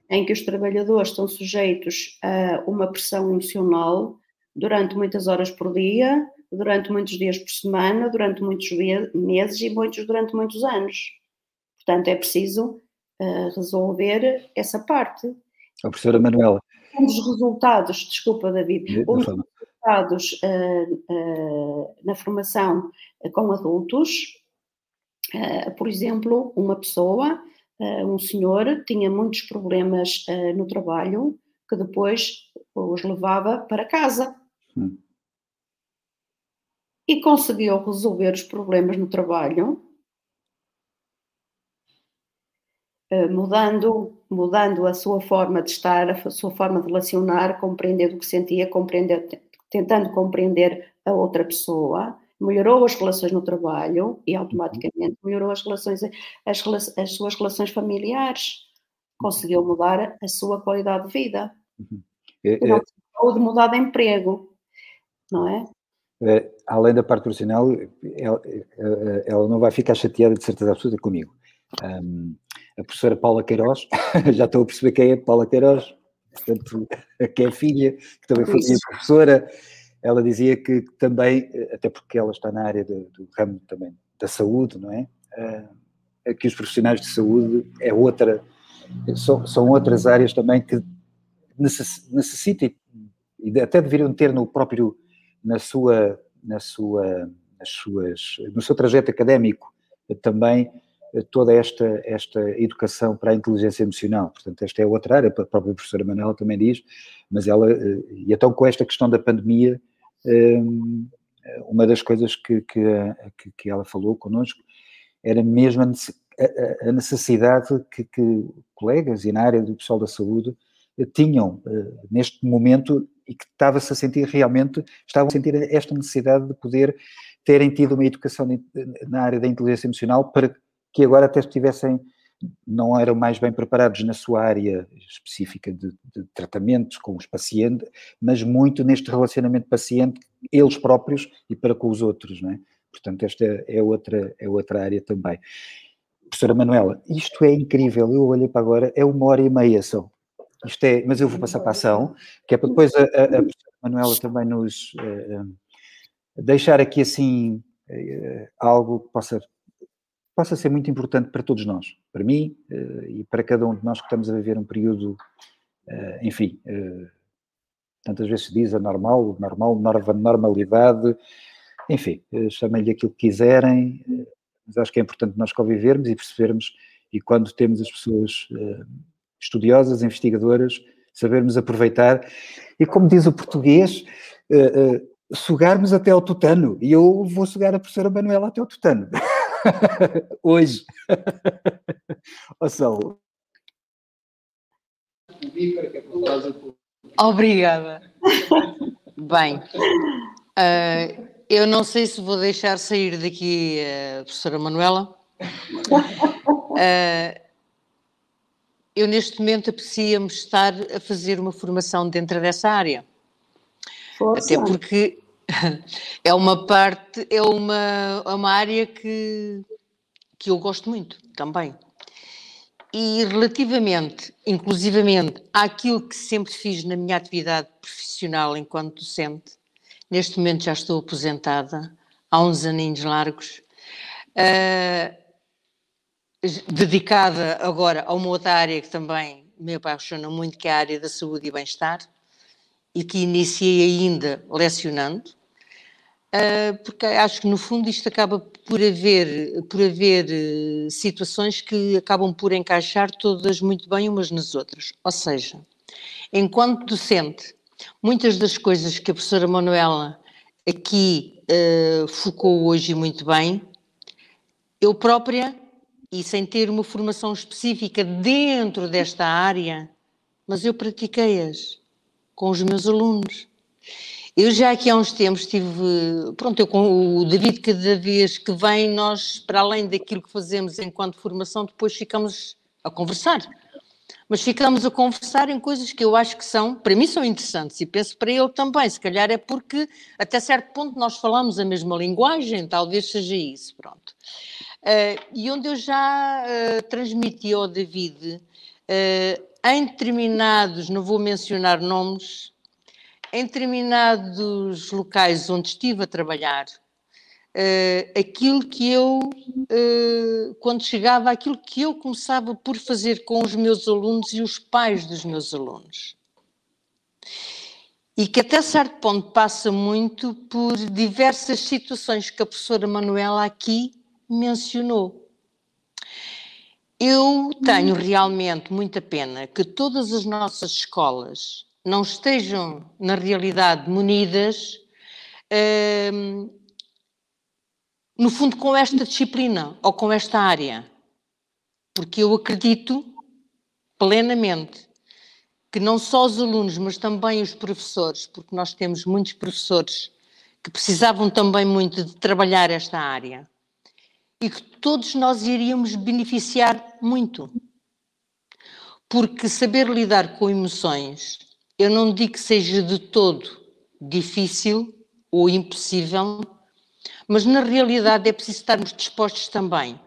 em que os trabalhadores estão sujeitos a uma pressão emocional durante muitas horas por dia, durante muitos dias por semana, durante muitos meses e muitos durante muitos anos. Portanto, é preciso uh, resolver essa parte. A professora Manuela. Um dos resultados, desculpa, David, um dos resultados uh, uh, na formação com adultos Uh, por exemplo, uma pessoa, uh, um senhor, tinha muitos problemas uh, no trabalho que depois os levava para casa. Hum. E conseguiu resolver os problemas no trabalho, mudando, mudando a sua forma de estar, a sua forma de relacionar, compreendendo o que sentia, compreender, tentando compreender a outra pessoa melhorou as relações no trabalho e automaticamente melhorou as relações, as, as suas relações familiares, conseguiu mudar a sua qualidade de vida. Uhum. É, é, ou de mudar de emprego, não é? é além da parte profissional, ela, ela, não vai ficar chateada de certeza absoluta comigo. Um, a professora Paula Queiroz, [LAUGHS] já estou a perceber quem é Paula Queiroz, portanto, que é filha, que também foi minha professora, ela dizia que também, até porque ela está na área do, do ramo também da saúde, não é? Uh, que os profissionais de saúde é outra, são, são outras áreas também que necessitam e até deveriam ter no próprio, na sua, na sua, nas suas, no seu trajeto académico também toda esta, esta educação para a inteligência emocional. Portanto, esta é outra área, a própria professora Manuela também diz, mas ela, e então com esta questão da pandemia, uma das coisas que, que, que ela falou connosco era mesmo a necessidade que, que colegas e na área do pessoal da saúde eh, tinham eh, neste momento e que estava-se a sentir realmente, estavam a sentir esta necessidade de poder terem tido uma educação na área da inteligência emocional para que agora até estivessem não eram mais bem preparados na sua área específica de, de tratamentos com os pacientes, mas muito neste relacionamento paciente, eles próprios e para com os outros, não é? Portanto, esta é outra, é outra área também. Professora Manuela, isto é incrível, eu olhei para agora, é uma hora e meia só. Isto é, mas eu vou passar para a ação, que é para depois a, a, a professora Manuela também nos uh, deixar aqui assim uh, algo que possa possa ser muito importante para todos nós, para mim uh, e para cada um de nós que estamos a viver um período, uh, enfim, uh, tantas vezes se diz anormal, normal, normalidade, enfim, chamem-lhe aquilo que quiserem, mas acho que é importante nós convivermos e percebermos, e quando temos as pessoas estudiosas, investigadoras, sabermos aproveitar, e como diz o português, sugarmos até ao tutano, e eu vou sugar a professora Manuela até ao tutano. [LAUGHS] [LAUGHS] Hoje. Ó Obrigada. Bem, uh, eu não sei se vou deixar sair daqui a professora Manuela. Uh, eu neste momento aprecia-me estar a fazer uma formação dentro dessa área. Força. Até porque [LAUGHS] é uma parte, é uma, é uma área que, que eu gosto muito também. E relativamente, inclusivamente, àquilo que sempre fiz na minha atividade profissional enquanto docente, neste momento já estou aposentada, há uns aninhos largos, uh, dedicada agora a uma outra área que também me apaixona muito, que é a área da saúde e bem-estar, e que iniciei ainda lecionando, porque acho que no fundo isto acaba por haver, por haver uh, situações que acabam por encaixar todas muito bem umas nas outras. Ou seja, enquanto docente, muitas das coisas que a professora Manuela aqui uh, focou hoje muito bem, eu própria, e sem ter uma formação específica dentro desta área, mas eu pratiquei-as com os meus alunos. Eu já aqui há uns tempos tive, pronto, eu com o David, cada vez que vem, nós, para além daquilo que fazemos enquanto formação, depois ficamos a conversar. Mas ficamos a conversar em coisas que eu acho que são, para mim são interessantes e penso para ele também, se calhar é porque até certo ponto nós falamos a mesma linguagem, talvez seja isso, pronto. Uh, e onde eu já uh, transmiti ao David uh, em determinados, não vou mencionar nomes, em determinados locais onde estive a trabalhar, uh, aquilo que eu, uh, quando chegava, aquilo que eu começava por fazer com os meus alunos e os pais dos meus alunos. E que até certo ponto passa muito por diversas situações que a professora Manuela aqui mencionou. Eu tenho realmente muita pena que todas as nossas escolas não estejam, na realidade, munidas, hum, no fundo, com esta disciplina ou com esta área. Porque eu acredito plenamente que não só os alunos, mas também os professores, porque nós temos muitos professores que precisavam também muito de trabalhar esta área e que todos nós iríamos beneficiar muito. Porque saber lidar com emoções, eu não digo que seja de todo difícil ou impossível, mas na realidade é preciso estarmos dispostos também.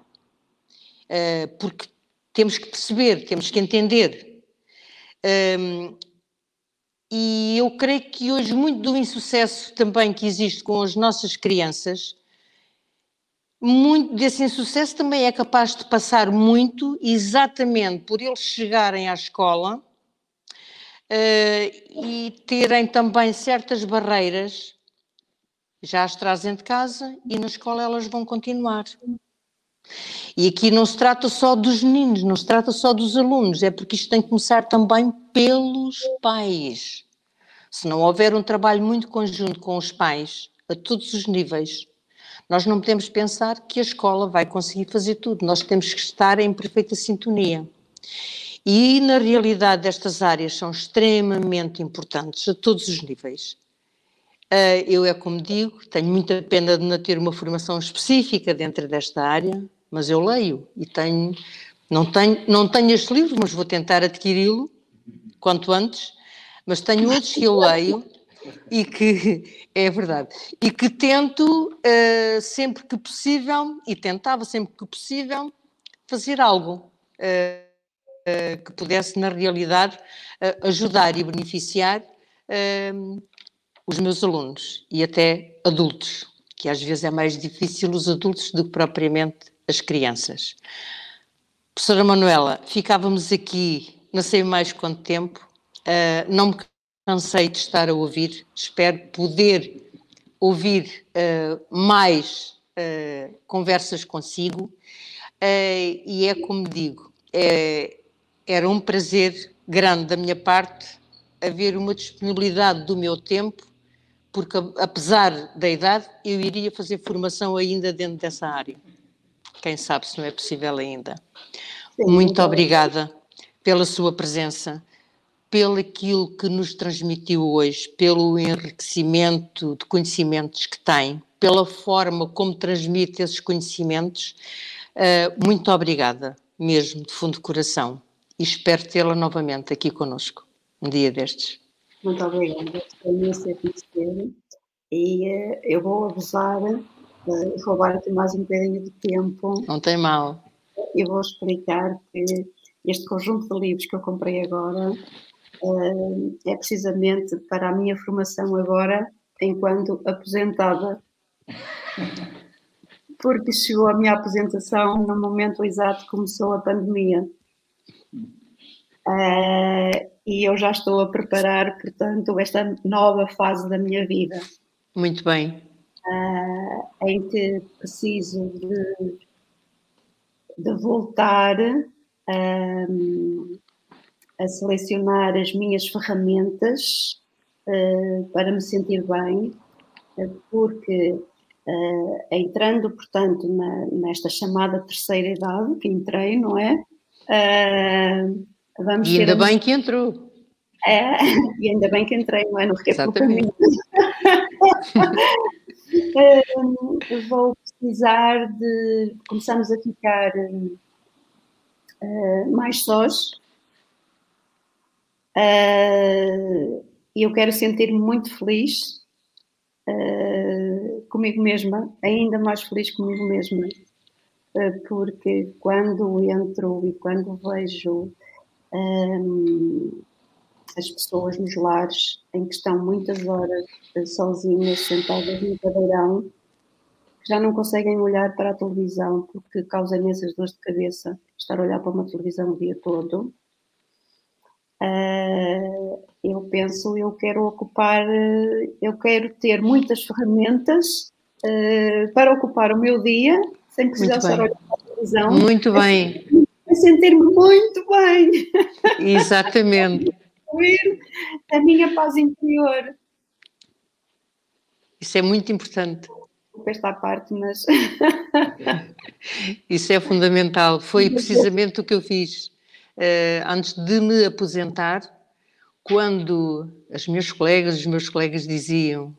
Uh, porque temos que perceber, temos que entender. Um, e eu creio que hoje muito do insucesso também que existe com as nossas crianças muito desse insucesso também é capaz de passar muito exatamente por eles chegarem à escola e terem também certas barreiras, já as trazem de casa e na escola elas vão continuar. E aqui não se trata só dos meninos, não se trata só dos alunos, é porque isto tem que começar também pelos pais. Se não houver um trabalho muito conjunto com os pais, a todos os níveis, nós não podemos pensar que a escola vai conseguir fazer tudo, nós temos que estar em perfeita sintonia. E, na realidade, estas áreas são extremamente importantes a todos os níveis. Ah, eu, é como digo, tenho muita pena de não ter uma formação específica dentro desta área, mas eu leio e tenho, não tenho, não tenho este livro, mas vou tentar adquiri-lo quanto antes, mas tenho outros que eu leio e que [LAUGHS] é verdade e que tento uh, sempre que possível e tentava sempre que possível fazer algo uh, que pudesse na realidade ajudar e beneficiar os meus alunos e até adultos que às vezes é mais difícil os adultos do que propriamente as crianças. Professora Manuela, ficávamos aqui não sei mais quanto tempo, não me cansei de estar a ouvir, espero poder ouvir mais conversas consigo e é como digo, é, era um prazer grande da minha parte haver uma disponibilidade do meu tempo, porque apesar da idade, eu iria fazer formação ainda dentro dessa área. Quem sabe se não é possível ainda. Sim, Muito obrigada pela sua presença pelo aquilo que nos transmitiu hoje, pelo enriquecimento de conhecimentos que tem, pela forma como transmite esses conhecimentos. Uh, muito obrigada, mesmo, de fundo de coração. E espero tê-la novamente aqui conosco, um dia destes. Muito obrigada, imenso a conhecer. E uh, eu vou abusar, uh, roubar-te mais um bocadinho de tempo. Não tem mal. Eu vou explicar que este conjunto de livros que eu comprei agora é precisamente para a minha formação agora, enquanto aposentada. Porque chegou a minha aposentação no momento exato que começou a pandemia. E eu já estou a preparar, portanto, esta nova fase da minha vida. Muito bem. Uh, em que preciso de, de voltar um, a selecionar as minhas ferramentas uh, para me sentir bem, porque uh, entrando, portanto, na, nesta chamada terceira idade, que entrei, não é? Vamos e ainda bem que entrou. É, [LAUGHS] e ainda bem que entrei, não é? No pelo caminho. vou precisar de. Começamos a ficar uh, mais sós. Uh, e eu quero sentir-me muito feliz uh, comigo mesma, ainda mais feliz comigo mesma, porque quando entro e quando vejo um, as pessoas nos lares em que estão muitas horas sozinhas, sentadas no cadeirão, já não conseguem olhar para a televisão porque causa imensas dores de cabeça estar a olhar para uma televisão o dia todo. Uh, eu penso, eu quero ocupar, eu quero ter muitas [LAUGHS] ferramentas uh, para ocupar o meu dia sem precisar estar a olhar para a televisão. Muito bem. Sentir-me muito bem. Exatamente. a minha paz interior. Isso é muito importante esta parte, mas. [LAUGHS] Isso é fundamental. Foi precisamente o que eu fiz uh, antes de me aposentar, quando as meus colegas, os meus colegas diziam: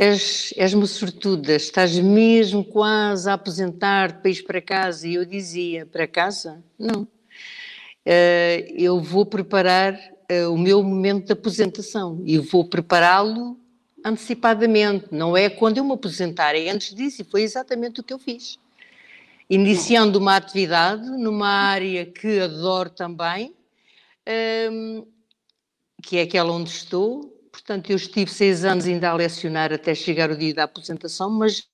És, és uma sortuda, estás mesmo quase a aposentar-te para ir para casa. E eu dizia: Para casa? Não. Uh, eu vou preparar uh, o meu momento de aposentação e vou prepará-lo antecipadamente, não é quando eu me aposentar, é antes disso, e foi exatamente o que eu fiz. Iniciando uma atividade numa área que adoro também, um, que é aquela onde estou. Portanto, eu estive seis anos ainda a lecionar até chegar o dia da aposentação, mas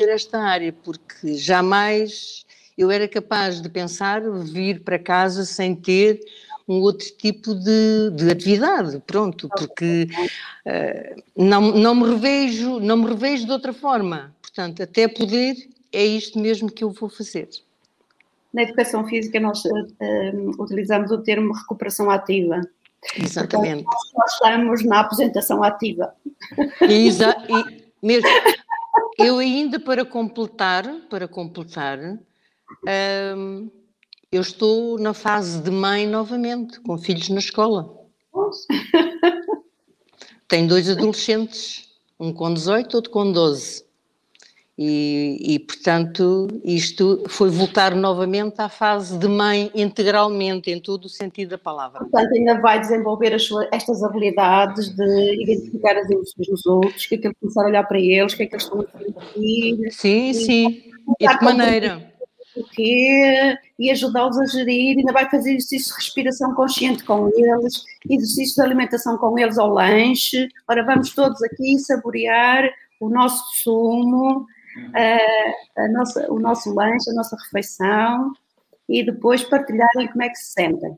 esta área, porque jamais eu era capaz de pensar vir para casa sem ter um outro tipo de, de atividade, pronto, porque uh, não, não, me revejo, não me revejo de outra forma. Portanto, até poder, é isto mesmo que eu vou fazer. Na educação física nós uh, utilizamos o termo recuperação ativa. Exatamente. Portanto, nós estamos na aposentação ativa. Exa e mesmo, eu ainda para completar, para completar, um, eu estou na fase de mãe novamente, com filhos na escola. Tenho dois adolescentes, um com 18, outro com 12. E, e, portanto, isto foi voltar novamente à fase de mãe integralmente, em todo o sentido da palavra. Portanto, ainda vai desenvolver suas, estas habilidades de identificar as emoções dos outros, que é que ele começar a olhar para eles, o que é que eles estão a sentir. Sim, e, sim. E de que maneira? o quê, e ajudá-los a gerir, ainda vai fazer exercício de respiração consciente com eles, exercício de alimentação com eles ao lanche. Ora, vamos todos aqui saborear o nosso sumo, a, a nossa, o nosso lanche, a nossa refeição, e depois partilharem como é que se sentem.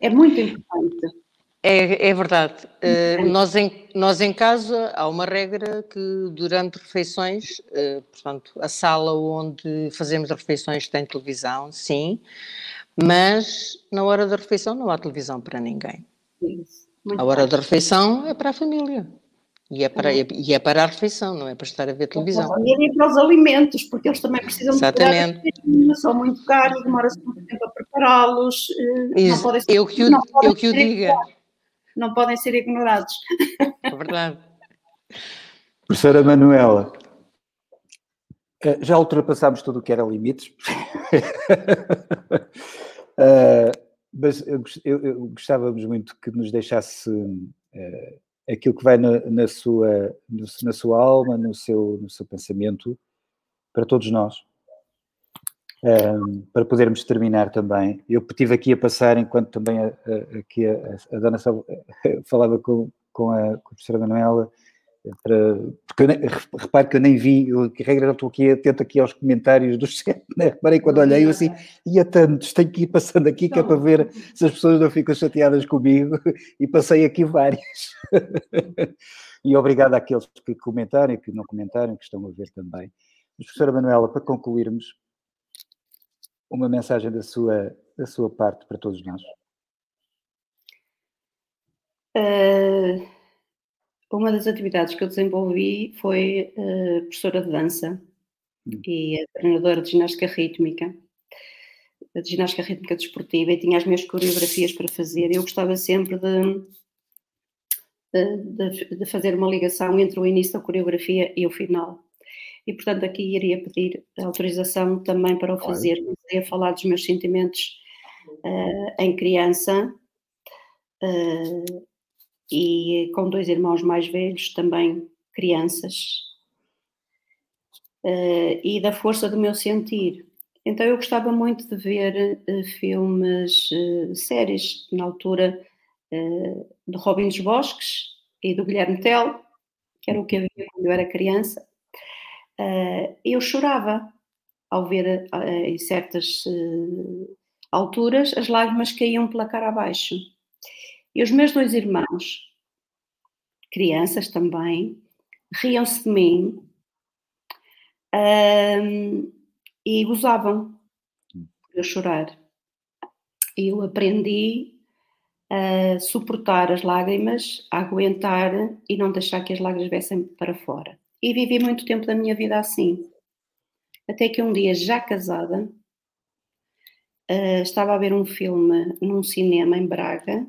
É muito importante. É, é verdade. Uh, nós, em, nós em casa há uma regra que durante refeições, uh, portanto, a sala onde fazemos refeições tem televisão, sim, mas na hora da refeição não há televisão para ninguém. Isso. a hora da refeição é para a família. E é, para, e é para a refeição, não é para estar a ver televisão. E é para os alimentos, porque eles também precisam Exatamente. de são muito caros, demora-se muito tempo a prepará-los. Eh, eu que o, eu que o diga não podem ser ignorados. É verdade. [LAUGHS] Professora Manuela, eh, já ultrapassámos tudo o que era limites, uh, [LAUGHS] mas eu, eu, eu, gostávamos muito que nos deixasse uh, aquilo que vai na, na, sua, na sua alma, no seu, no seu pensamento, para todos nós um, para podermos terminar também. Eu estive aqui a passar, enquanto também a, a, aqui a, a dona [LAUGHS] falava com, com, a, com a professora Manuela, Entre, porque eu, repare que eu nem vi, eu, que regra estou aqui atento aqui aos comentários do [LAUGHS] chat, né? reparei quando olhei eu assim, ia tantos, tenho que ir passando aqui que é para ver se as pessoas não ficam chateadas comigo [LAUGHS] e passei aqui várias. [LAUGHS] e obrigado àqueles que comentaram e que não comentaram, que estão a ver também. Mas, professora Manuela, para concluirmos, uma mensagem da sua, da sua parte para todos nós. Uh, uma das atividades que eu desenvolvi foi uh, professora de dança hum. e treinadora de ginástica rítmica, de ginástica rítmica desportiva, e tinha as minhas coreografias para fazer. Eu gostava sempre de, de, de fazer uma ligação entre o início da coreografia e o final. E, portanto, aqui iria pedir autorização também para o fazer. Comecei a falar dos meus sentimentos uh, em criança, uh, e com dois irmãos mais velhos, também crianças, uh, e da força do meu sentir. Então eu gostava muito de ver uh, filmes, uh, séries, na altura do Robin dos Bosques e do Guilherme Tell, que era o que havia quando eu era criança. eu chorava ao ver em certas alturas as lágrimas caíam pela cara abaixo. E os meus dois irmãos, crianças também, riam-se de mim um, e gozavam por eu chorar. Eu aprendi a suportar as lágrimas, a aguentar e não deixar que as lágrimas viessem para fora. E vivi muito tempo da minha vida assim. Até que um dia, já casada, uh, estava a ver um filme num cinema em Braga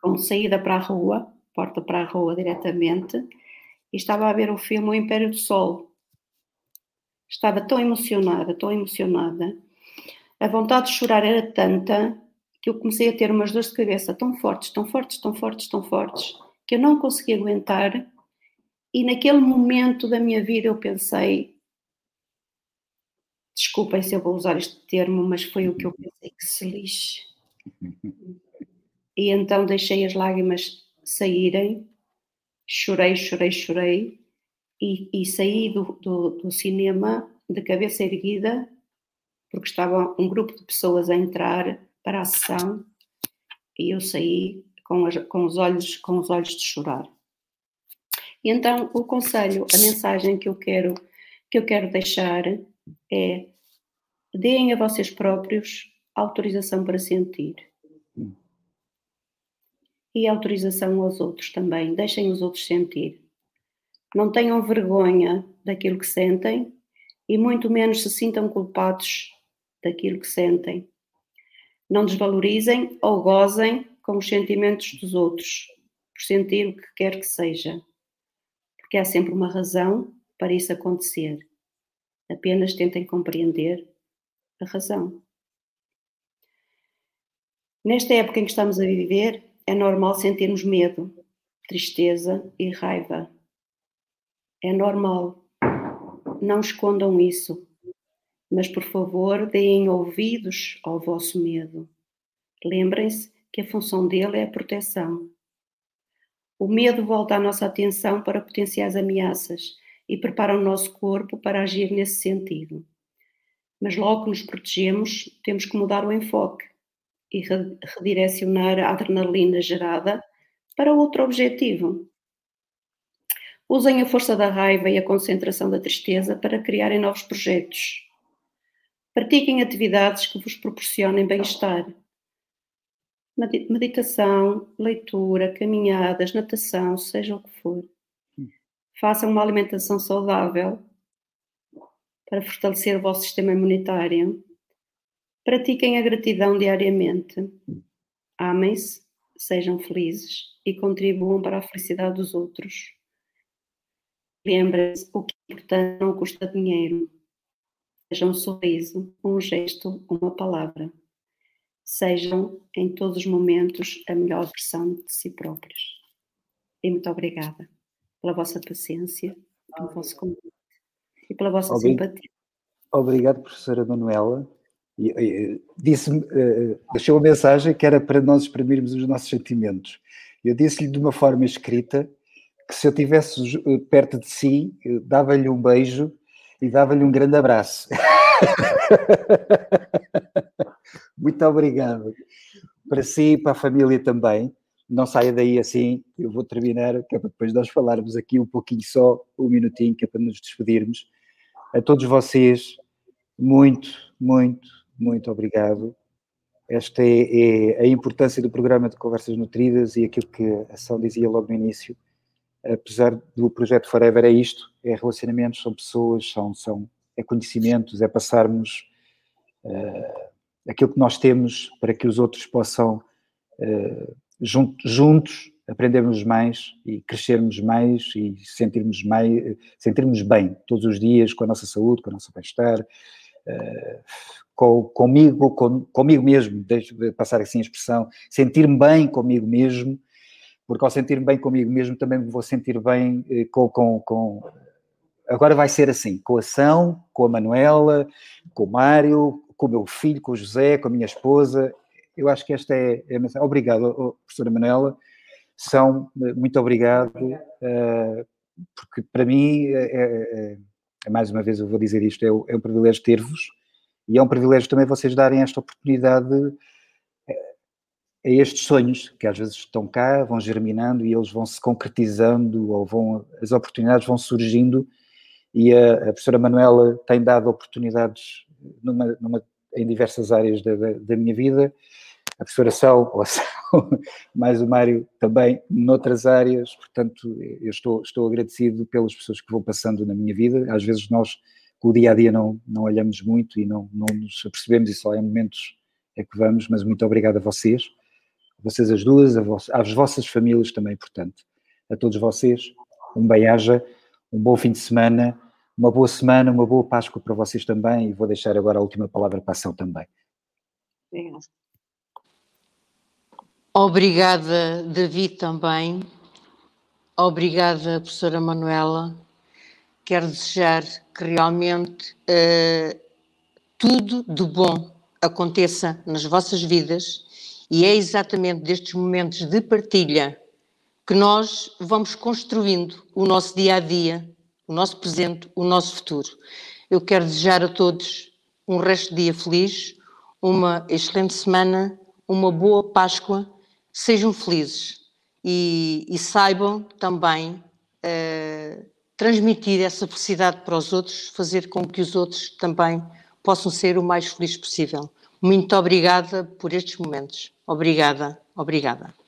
com saída para a rua, porta para a rua diretamente, e estava a ver o filme O Império do Sol. Estava tão emocionada, tão emocionada. A vontade de chorar era tanta que eu comecei a ter umas dores de cabeça tão fortes, tão fortes, tão fortes, tão fortes, que eu não conseguia aguentar. E naquele momento da minha vida eu pensei, desculpem se eu vou usar este termo, mas foi o que eu pensei que se lixe. [LAUGHS] E então deixei as lágrimas saírem, chorei, chorei, chorei, e, e saí do, do, do cinema de cabeça erguida, porque estava um grupo de pessoas a entrar para a sessão, e eu saí com, as, com, os olhos, com os olhos de chorar. E então o conselho, a mensagem que eu quero que eu quero deixar é deem a vocês próprios autorização para sentir e autorização aos outros também. Deixem os outros sentir. Não tenham vergonha daquilo que sentem e muito menos se sintam culpados daquilo que sentem. Não desvalorizem ou gozem com os sentimentos dos outros, por sentir o que quer que seja. Porque há sempre uma razão para isso acontecer. Apenas tentem compreender a razão. Nesta época em que estamos a viver, é normal sentirmos medo, tristeza e raiva. É normal. Não escondam isso. Mas, por favor, deem ouvidos ao vosso medo. Lembrem-se que a função dele é a proteção. O medo volta a nossa atenção para potenciais ameaças e prepara o nosso corpo para agir nesse sentido. Mas logo que nos protegemos, temos que mudar o enfoque e redirecionar a adrenalina gerada para outro objetivo. Usem a força da raiva e a concentração da tristeza para criarem novos projetos. Pratiquem atividades que vos proporcionem bem-estar. Meditação, leitura, caminhadas, natação, seja o que for. Façam uma alimentação saudável para fortalecer o vosso sistema imunitário Pratiquem a gratidão diariamente. Amem-se, sejam felizes e contribuam para a felicidade dos outros. Lembrem-se, o que é importante não custa dinheiro. Seja um sorriso, um gesto, uma palavra. Sejam, em todos os momentos, a melhor versão de si próprios. E muito obrigada pela vossa paciência, pelo vosso convite e pela vossa Obrigado. simpatia. Obrigado, professora Manuela disse uh, deixou a mensagem que era para nós exprimirmos os nossos sentimentos. Eu disse-lhe de uma forma escrita que se eu tivesse perto de si, dava-lhe um beijo e dava-lhe um grande abraço. [LAUGHS] Muito obrigado. Para si e para a família também. Não saia daí assim, eu vou terminar, que é para depois nós falarmos aqui um pouquinho só, um minutinho, que é para nos despedirmos. A todos vocês, muito, muito, muito obrigado. Esta é, é a importância do programa de Conversas Nutridas e aquilo que a Ação dizia logo no início apesar do projeto Forever é isto, é relacionamentos, são pessoas, são, são é conhecimentos, é passarmos uh, aquilo que nós temos para que os outros possam uh, juntos aprendermos mais e crescermos mais e sentirmos mais, sentirmos bem todos os dias com a nossa saúde, com a nossa bem-estar, com, comigo, com, comigo mesmo, deixo de passar assim a expressão, sentir-me bem comigo mesmo porque ao sentir-me bem comigo mesmo também me vou sentir bem eh, com, com, com, Agora vai ser assim, com a ação, com a Manuela, com o Mário, com o meu filho, com o José, com a minha esposa. Eu acho que esta é, é a mensagem. Obrigado, professora Manuela. São, eh, muito obrigado, uh, porque para mim, é, mais uma vez eu vou dizer isto, é, é um privilégio ter-vos e é um privilégio também vocês darem esta oportunidade é estes sonhos que às vezes estão cá, vão germinando e eles vão se concretizando ou vão, as oportunidades vão surgindo e a, a professora Manuela tem dado oportunidades numa, numa, em diversas áreas da, da, da, minha vida, a professora Sal, ou Sal, [LAUGHS] mais o Mário também noutras áreas, portanto eu estou, estou agradecido pelas pessoas que vão passando na minha vida, às vezes nós com o dia a dia não, não olhamos muito e não, não nos apercebemos e só em momentos é que vamos, mas muito obrigado a vocês. Vocês as duas, às vossas famílias também, portanto. A todos vocês, um bem-aja, um bom fim de semana, uma boa semana, uma boa Páscoa para vocês também. E vou deixar agora a última palavra para a ação também. Obrigada, David, também. Obrigada, professora Manuela. Quero desejar que realmente uh, tudo de bom aconteça nas vossas vidas e é exatamente destes momentos de partilha que nós vamos construindo o nosso dia a dia, o nosso presente, o nosso futuro. Eu quero desejar a todos um resto de dia feliz, uma excelente semana, uma boa Páscoa, sejam felizes e, e saibam também uh, transmitir essa felicidade para os outros, fazer com que os outros também possam ser o mais felizes possível. Muito obrigada por estes momentos. Obrigada, obrigada.